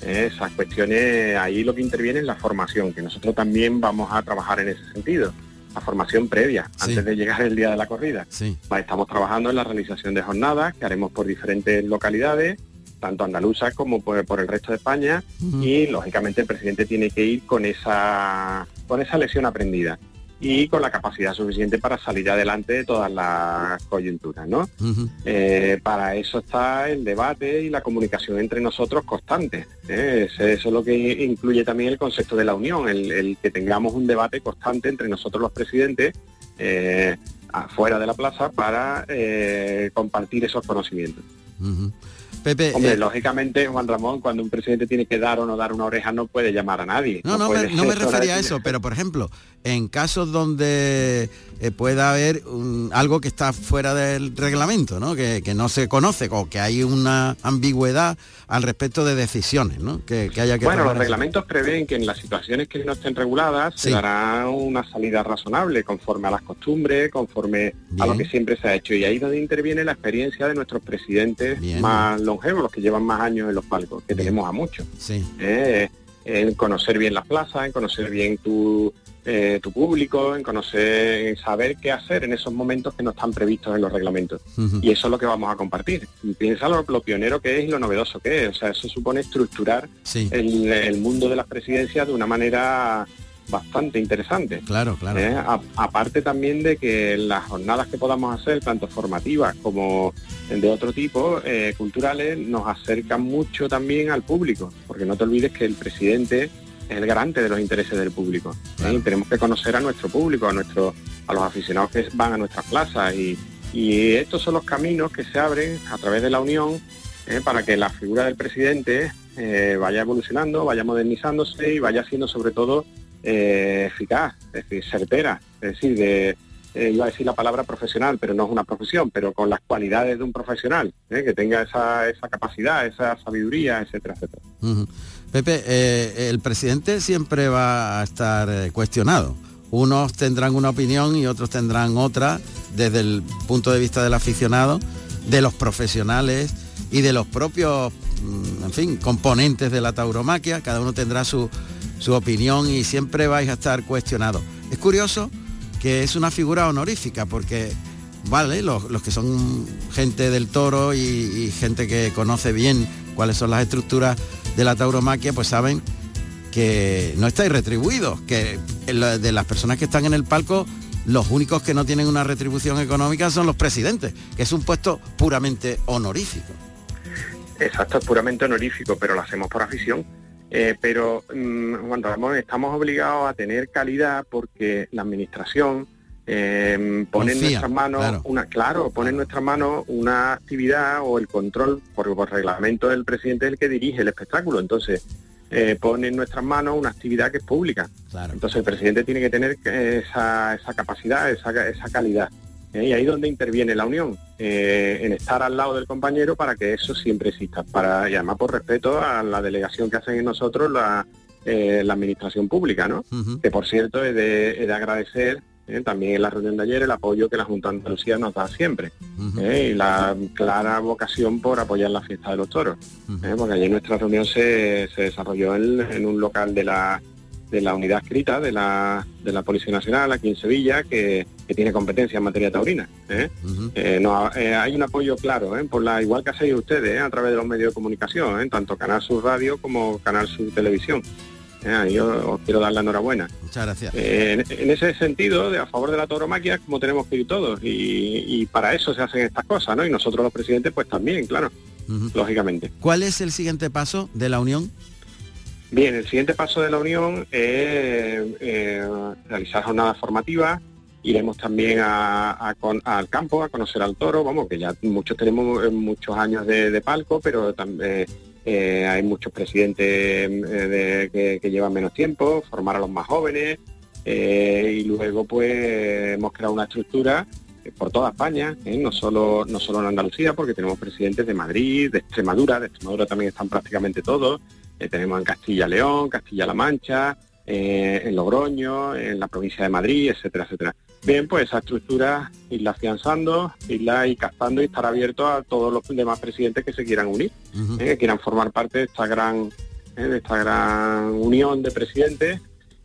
Eh, Esas cuestiones, ahí lo que interviene es la formación, que nosotros también vamos a trabajar en ese sentido. La formación previa, antes de llegar el día de la corrida. Sí. Va, Estamos trabajando en la realización de jornadas que haremos por diferentes localidades, tanto andaluzas como por, por el resto de España, y lógicamente el presidente tiene que ir con esa, con esa lección aprendida y con la capacidad suficiente para salir adelante de todas las coyunturas, ¿no? Eh, para eso está el debate y la comunicación entre nosotros constante. ¿eh? Eso es lo que incluye también el concepto de la unión, el, el que tengamos un debate constante entre nosotros los presidentes eh, afuera de la plaza para eh, compartir esos conocimientos. Pepe, Hombre, eh, lógicamente, Juan Ramón, cuando un presidente tiene que dar o no dar una oreja, no puede llamar a nadie. No, no, me, no me refería a eso, pero por ejemplo, en casos donde eh, pueda haber un- algo que está fuera del reglamento, ¿no? Que, que no se conoce o que hay una ambigüedad al respecto de decisiones, ¿no? Que, que haya que Bueno, los reglamentos prevén que en las situaciones que no estén reguladas se dará una salida razonable conforme a las costumbres, conforme a lo que siempre se ha hecho. Y ahí es donde interviene la experiencia de nuestros presidentes Bien. más longevos, los que llevan más años en los palcos, que tenemos a muchos. Sí. Eh, en conocer bien las plazas, en conocer bien tu, eh, tu público, en conocer, en saber qué hacer en esos momentos que no están previstos en los reglamentos. Y eso es lo que vamos a compartir. Piensa lo, lo pionero que es y lo novedoso que es. O sea, eso supone estructurar Sí. el, el mundo de las presidencias de una manera bastante interesante. Claro, claro. ¿eh? A- aparte también de que las jornadas que podamos hacer, tanto formativas como de otro tipo, eh, culturales, nos acercan mucho también al público, porque no te olvides que el presidente es el garante de los intereses del público. ¿eh? Tenemos que conocer a nuestro público, a nuestro, a los aficionados que van a nuestras plazas y, y estos son los caminos que se abren a través de la unión ¿eh? para que la figura del presidente eh, vaya evolucionando, vaya modernizándose y vaya siendo sobre todo eh, eficaz, es decir, certera, es decir, de, iba a decir la palabra profesional, pero no es una profesión, pero con las cualidades de un profesional, que tenga esa, esa capacidad, esa sabiduría, etcétera, etcétera. Pepe, eh, el presidente siempre va a estar eh, cuestionado. Unos tendrán una opinión y otros tendrán otra desde el punto de vista del aficionado, de los profesionales y de los propios, mm, en fin, componentes de la tauromaquia. Cada uno tendrá su, su opinión y siempre vais a estar cuestionados. Es curioso que es una figura honorífica porque, vale, los, los que son gente del toro y gente que conoce bien cuáles son las estructuras de la tauromaquia, pues saben que no estáis retribuidos, que de las personas que están en el palco, los únicos que no tienen una retribución económica son los presidentes, que es un puesto puramente honorífico. Exacto, es puramente honorífico, pero lo hacemos por afición. Eh, pero, mm, Juan estamos obligados a tener calidad porque la administración eh, en nuestras manos claro. una, claro, pone en nuestras manos una actividad o el control, porque por reglamento del presidente es el que dirige el espectáculo. Entonces, eh, pone en nuestras manos una actividad que es pública. Entonces el presidente tiene que tener esa, esa capacidad, esa, esa calidad. ¿eh? Y ahí es donde interviene la unión, eh, en estar al lado del compañero para que eso siempre exista. Para, y además por respeto a la delegación que hacen en nosotros la, eh, la administración pública, ¿no? Que por cierto es de, es de agradecer ¿eh? también en la reunión de ayer el apoyo que la Junta de Andalucía nos da siempre. ¿eh? Y la clara vocación por apoyar la fiesta de los toros. ¿eh? Porque ayer nuestra reunión se, se desarrolló en, en un local de la de la unidad escrita de la, de la Policía Nacional aquí en Sevilla que, que tiene competencia en materia taurina. ¿eh? No, hay un apoyo claro, por la igual que hacéis ustedes a través de los medios de comunicación, tanto Canal Sur Radio como Canal Sur Televisión. ¿Eh? Ahí os, quiero dar la enhorabuena. Muchas gracias. Eh, en, en ese sentido, de, a favor de la tauromaquia, como tenemos que ir todos, y, y para eso se hacen estas cosas, ¿no? Y nosotros los presidentes, pues también, claro, lógicamente. ¿Cuál es el siguiente paso de la unión? Bien, el siguiente paso de la Unión es eh, realizar jornadas formativas. Iremos también a- a con- al campo a conocer al toro, vamos, que ya muchos tenemos eh, muchos años de, de palco, pero también eh, hay muchos presidentes eh, de- que, llevan menos tiempo, formar a los más jóvenes eh, y luego pues hemos creado una estructura eh, por toda España, ¿eh? no solo no solo en Andalucía, porque tenemos presidentes de Madrid, de Extremadura, de Extremadura también están prácticamente todos, eh, tenemos en Castilla-León, Castilla-La Mancha, eh, en Logroño, en la provincia de Madrid, etcétera, etcétera. Bien, pues esa estructura irla afianzando, irla y captando y estar abierto a todos los demás presidentes que se quieran unir, ¿eh? que quieran formar parte de esta gran, ¿eh? de esta gran unión de presidentes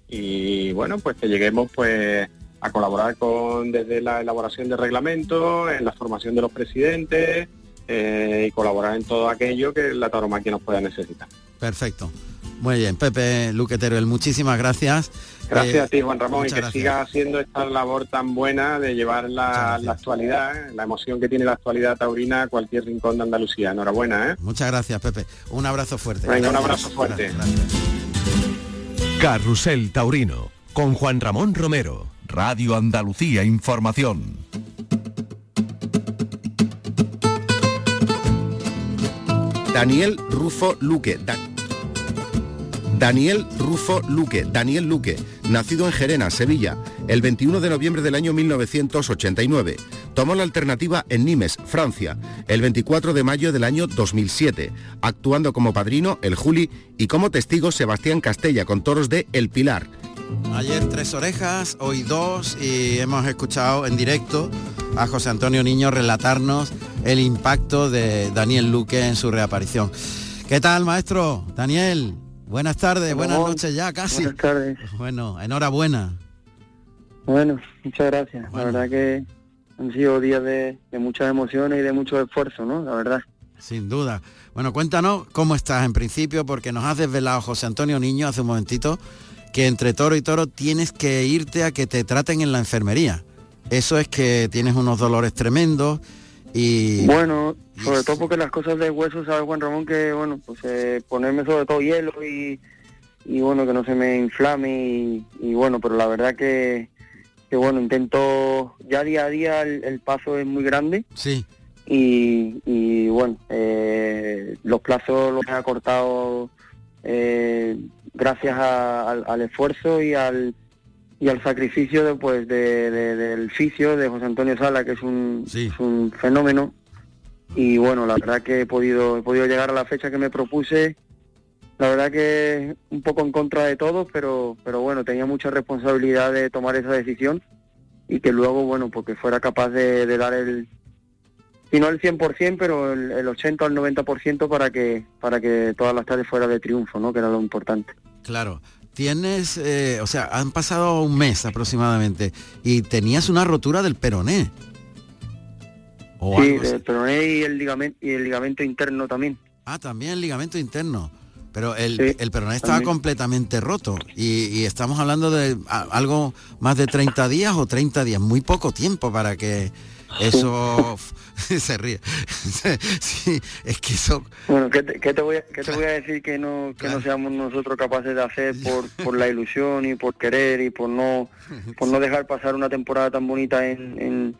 y bueno, pues que lleguemos pues a colaborar con desde la elaboración de reglamentos, en la formación de los presidentes eh, y colaborar en todo aquello que la tauromaquia nos pueda necesitar. Perfecto. Muy bien, Pepe Luque Teruel, muchísimas gracias. Gracias Eh, a ti, Juan Ramón, y que gracias. sigas haciendo esta labor tan buena de llevar la, la actualidad, la emoción que tiene la actualidad taurina a cualquier rincón de Andalucía. Enhorabuena, ¿eh? Muchas gracias, Pepe. Un abrazo fuerte. Venga, un abrazo fuerte. Carrusel Taurino con Juan Ramón Romero, Radio Andalucía Información. Daniel Rufo Luque. Da- Daniel Rufo Luque, Daniel Luque, nacido en Gerena, Sevilla, el 21 de noviembre del año 1989. Tomó la alternativa en Nimes, Francia, el 24 de mayo del año 2007, actuando como padrino el Juli y como testigo Sebastián Castella con toros de El Pilar. Ayer tres orejas, hoy dos y hemos escuchado en directo a José Antonio Niño relatarnos el impacto de Daniel Luque en su reaparición. ¿Qué tal, maestro? Daniel, buenas tardes, buenas noches ya casi. Buenas tardes. Bueno, enhorabuena. Bueno, muchas gracias. La verdad que han sido días de, de muchas emociones y de mucho esfuerzo, ¿no? La verdad. Sin duda. Bueno, cuéntanos cómo estás en principio, porque nos has desvelado José Antonio Niño hace un momentito que entre toro y toro tienes que irte a que te traten en la enfermería. Eso es que tienes unos dolores tremendos y... Bueno, sobre todo porque las cosas de hueso, sabe Juan Ramón que, bueno, pues eh, ponerme sobre todo hielo y, y bueno, que no se me inflame y, y bueno, pero la verdad que, que bueno, intento, ya día a día el, el paso es muy grande. Sí, y, y bueno, eh, los plazos los he acortado eh, gracias a- al, al esfuerzo y al y al sacrificio de, pues, de- de- del fisio de José Antonio Sala, que es un, es un fenómeno. Y bueno, la verdad que he podido, he podido llegar a la fecha que me propuse. La verdad que un poco en contra de todos, pero, pero bueno, tenía mucha responsabilidad de tomar esa decisión y que luego, bueno, porque fuera capaz de, de dar el, si no el 100%, pero el, el 80 o el 90% para que, para que todas las tardes fuera de triunfo, ¿no? Que era lo importante. claro. Tienes, eh, o sea, han pasado un mes aproximadamente y tenías una rotura del peroné. O sí, del peroné y el ligamento, y el ligamento interno también. Ah, también ligamento interno. Pero el, Sí, el peroné estaba también. completamente roto y, y estamos hablando de a- algo más de 30 días o 30 días, muy poco tiempo para que eso se ríe. sí, es que eso Bueno, ¿qué te, qué te voy, a, qué te voy a decir que no, que no seamos nosotros capaces de hacer por, por la ilusión y por querer y por no, por no dejar pasar una temporada tan bonita en, en,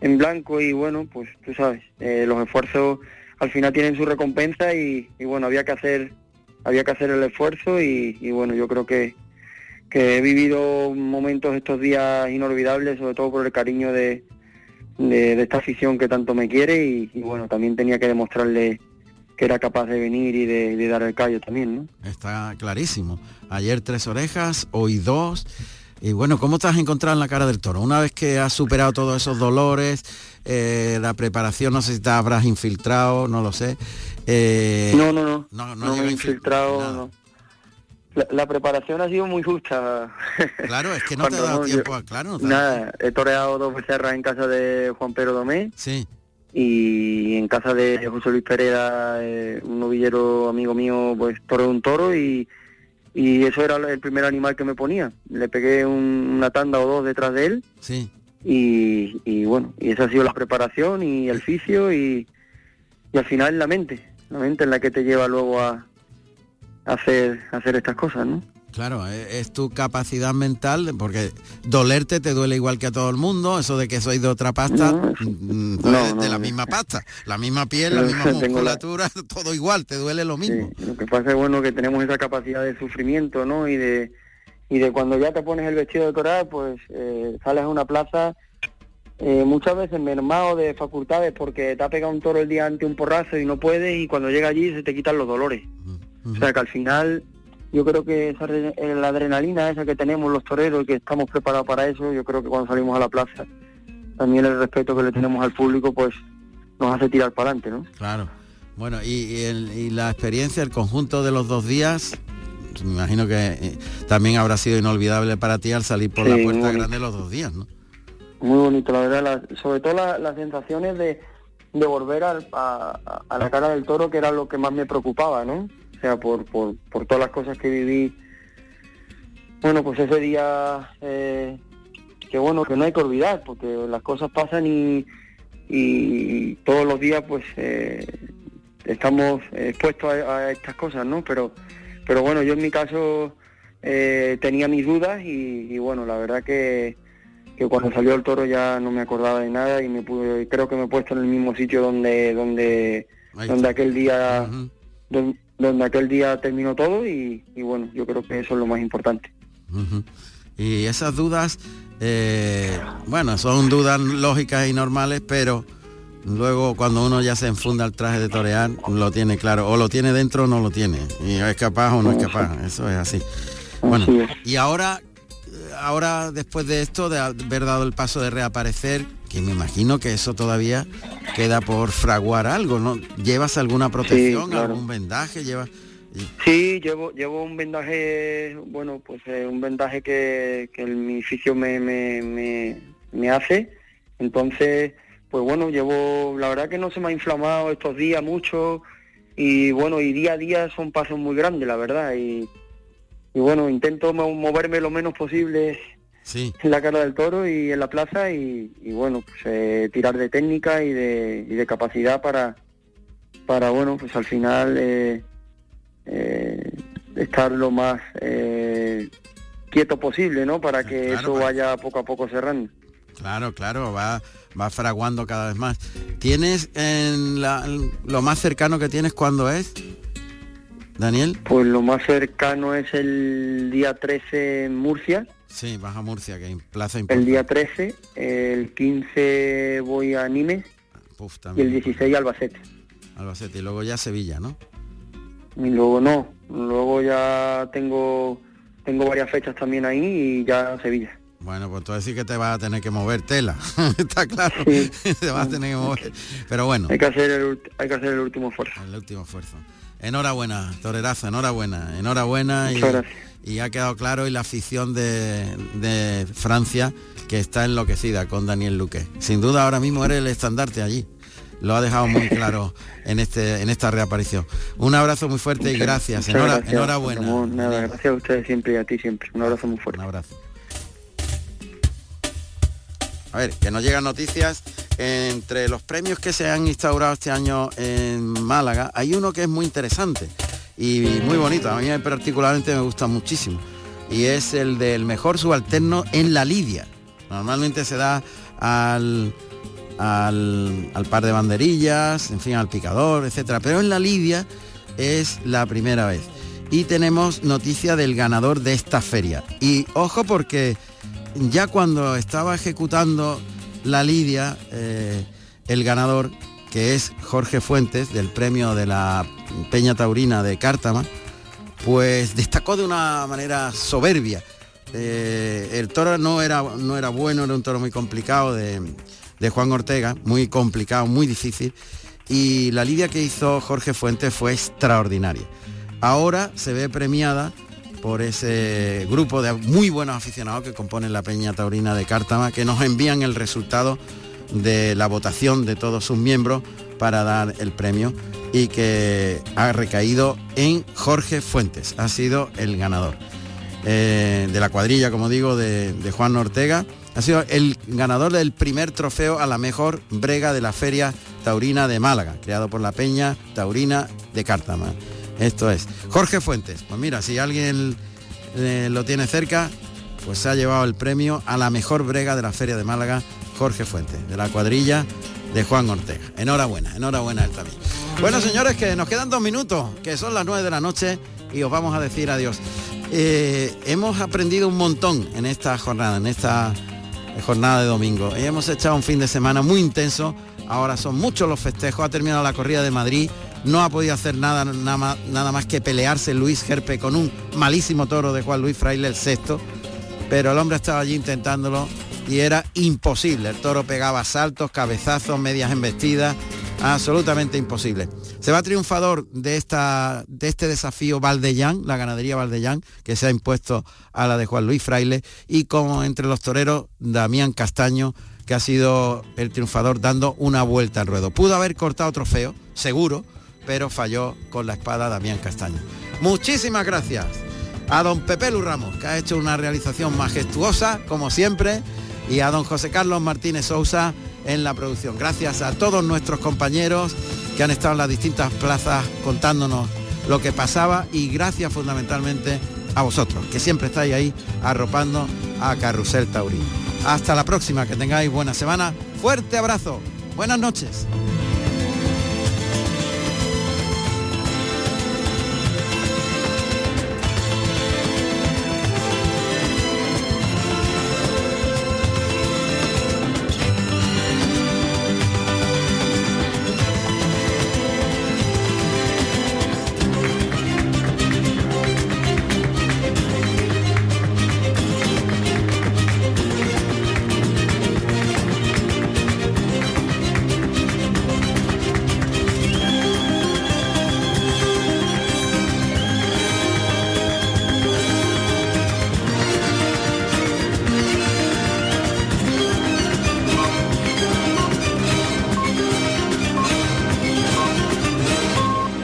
en blanco y bueno, pues tú sabes, eh, los esfuerzos al final tienen su recompensa y, y bueno, había que hacer, había que hacer el esfuerzo y, y bueno, yo creo que, que he vivido momentos estos días inolvidables, sobre todo por el cariño de, de, de esta afición que tanto me quiere y, y bueno, también tenía que demostrarle que era capaz de venir y de, de dar el callo también, ¿no? está clarísimo. Ayer tres orejas, hoy dos. Y bueno, ¿cómo te has encontrado en la cara del toro? Una vez que has superado todos esos dolores, eh, la preparación, no sé si te habrás infiltrado, no lo sé. Eh, no, no, no, no, no, me llega he infiltrado, no. La, la preparación ha sido muy justa. Claro, es que no te ha dado Ramón, tiempo, yo- a- claro. no te Nada, he toreado dos becerras en casa de Juan Pedro Domé Sí. y en casa de José Luis Pereira, eh, un novillero amigo mío, pues toreó un toro y, y eso era el primer animal que me ponía. Le pegué un- una tanda o dos detrás de él Sí. y, y bueno, y esa ha sido la preparación y el fisio y, y al final la mente, la mente en la que te lleva luego a hacer, hacer estas cosas, ¿no? Claro, e- es tu capacidad mental, porque dolerte te duele igual que a todo el mundo, eso de que sois de otra pasta, mm, no, eres de no, la misma pasta, la misma piel, la misma la- musculatura, todo igual, te duele lo mismo. Sí, lo que pasa es bueno que tenemos esa capacidad de sufrimiento, ¿no? Y de y de cuando ya te pones el vestido de torar, pues eh, sales a una plaza eh, muchas veces mermado de facultades porque te ha pegado un toro el día ante un porrazo y no puedes y cuando llega allí se te quitan los dolores. O sea que al final yo creo que esa eh, la adrenalina esa que tenemos los toreros y que estamos preparados para eso, yo creo que cuando salimos a la plaza también el respeto que le tenemos al público pues nos hace tirar para adelante, ¿no? Claro. Bueno, y, y el- y la experiencia, el conjunto de los dos días, me imagino que eh, también habrá sido inolvidable para ti al salir por la puerta grande los dos días, ¿no? Muy bonito, la verdad, la- sobre todo la- las sensaciones de, de volver al- a, a- a la cara del toro, que era lo que más me preocupaba, ¿no? Sea, por, por, por todas las cosas que viví. Bueno, pues ese día, eh, que bueno, que no hay que olvidar, porque las cosas pasan y, y todos los días, pues, eh, estamos expuestos a, a estas cosas, ¿no? Pero, pero bueno, yo en mi caso eh, tenía mis dudas y, y bueno, la verdad que que cuando salió el toro ya no me acordaba de nada y me pude, creo que me he puesto en el mismo sitio donde donde donde aquel día don- donde aquel día terminó todo y, y bueno, yo creo que eso es lo más importante. Y esas dudas, eh, bueno, son dudas lógicas y normales, pero luego cuando uno ya se enfunda el traje de torear, lo tiene claro, o lo tiene dentro o no lo tiene, y es capaz o no es capaz, eso es así. Bueno, y ahora, ahora después de esto, de haber dado el paso de reaparecer, que me imagino que eso todavía queda por fraguar algo, ¿no? ¿Llevas alguna protección, claro. algún vendaje? ¿Llevas...? Sí, llevo llevo un vendaje, bueno, pues eh, un vendaje que, que el- mi fisio me, me, me, me hace. Entonces, pues bueno, llevo, la verdad que no se me ha inflamado estos días mucho y bueno, y día a día son pasos muy grandes, la verdad. Y, y bueno, intento mo- moverme lo menos posible Sí. en la cara del toro y en la plaza y, y bueno, pues eh, tirar de técnica y de, y de capacidad para, para bueno, pues al final eh, eh, estar lo más eh, quieto posible, ¿no? Para que Claro, eso para- vaya poco a poco cerrando. Claro, claro, va, va fraguando cada vez más. ¿Tienes en la- lo más cercano que tienes cuándo es? Daniel. Pues lo más cercano es el día 13 en Murcia, Sí, vas a Murcia, que hay plaza el importante. día 13, el 15 voy a Nimes Puf, y el también. 16 a Albacete. Albacete y luego ya Sevilla, ¿no? Y luego no, luego ya tengo tengo varias fechas también ahí y ya Sevilla. Bueno, pues tú decir que te vas a tener que mover tela, está claro, te vas a tener que mover. Pero bueno, Hay que hacer el, ult- hay que hacer el último esfuerzo. el último esfuerzo. Enhorabuena, torerazo, enhorabuena, enhorabuena y, Muchas gracias. Y ha quedado claro y la afición de, de Francia que está enloquecida con Daniel Luque. Sin duda ahora mismo eres el estandarte allí. Lo ha dejado muy claro en este en esta reaparición. Un abrazo muy fuerte y gracias. Muchas Enhora- gracias, enhorabuena. Nada, gracias a ustedes siempre y a ti siempre. Un abrazo muy fuerte. Un abrazo. A ver, que nos llegan noticias. Entre los premios que se han instaurado este año en Málaga, hay uno que es muy interesante y muy bonito. A mí particularmente me gusta muchísimo. Y es el del mejor subalterno en la lidia. Normalmente se da al, al, par de banderillas, en fin, al picador, etcétera. Pero en la lidia es la primera vez. Y tenemos noticia del ganador de esta feria. Y ojo porque ya cuando estaba ejecutando la lidia, eh, el ganador, que es Jorge Fuentes, del premio de la Peña Taurina de Cártama, pues destacó de una manera soberbia. Eh, el toro no era, no era bueno, era un toro muy complicado de, de Juan Ortega, muy complicado, muy difícil. Y la lidia que hizo Jorge Fuentes fue extraordinaria. Ahora se ve premiada por ese grupo de muy buenos aficionados que componen la Peña Taurina de Cártama, que nos envían el resultado de la votación de todos sus miembros para dar el premio y que ha recaído en Jorge Fuentes, ha sido el ganador eh, de la cuadrilla, como digo, de, Juan Ortega. Ha sido el ganador del primer trofeo a la mejor brega de la Feria Taurina de Málaga, creado por la Peña Taurina de Cártama. Esto es. Jorge Fuentes. Pues mira, si alguien eh, lo tiene cerca, pues se ha llevado el premio a la mejor brega de la Feria de Málaga, Jorge Fuentes, de la cuadrilla de Juan Ortega. Enhorabuena, enhorabuena él también. Bueno, señores, que nos quedan dos minutos, que son las nueve de la noche y os vamos a decir adiós. Eh, hemos aprendido un montón en esta jornada, en esta jornada de domingo. Y hemos echado un fin de semana muy intenso. Ahora son muchos los festejos. Ha terminado la corrida de Madrid. No ha podido hacer nada, nada, nada más que pelearse Luis Gerpe con un malísimo toro de Juan Luis Fraile, el sexto. Pero el hombre estaba allí intentándolo y era imposible. El toro pegaba saltos, cabezazos, medias embestidas. Absolutamente imposible. Se va triunfador de, esta, de este desafío Valdellán, la ganadería Valdellán, que se ha impuesto a la de Juan Luis Fraile, y como entre los toreros, Damián Castaño, que ha sido el triunfador dando una vuelta al ruedo. Pudo haber cortado trofeo, seguro, pero falló con la espada Damián Castaño. Muchísimas gracias a don Pepe Lu Ramos, que ha hecho una realización majestuosa, como siempre, y a don José Carlos Martínez Sousa en la producción. Gracias a todos nuestros compañeros que han estado en las distintas plazas contándonos lo que pasaba y gracias fundamentalmente a vosotros, que siempre estáis ahí arropando a Carrusel Taurino. Hasta la próxima, que tengáis buena semana. Fuerte abrazo. Buenas noches.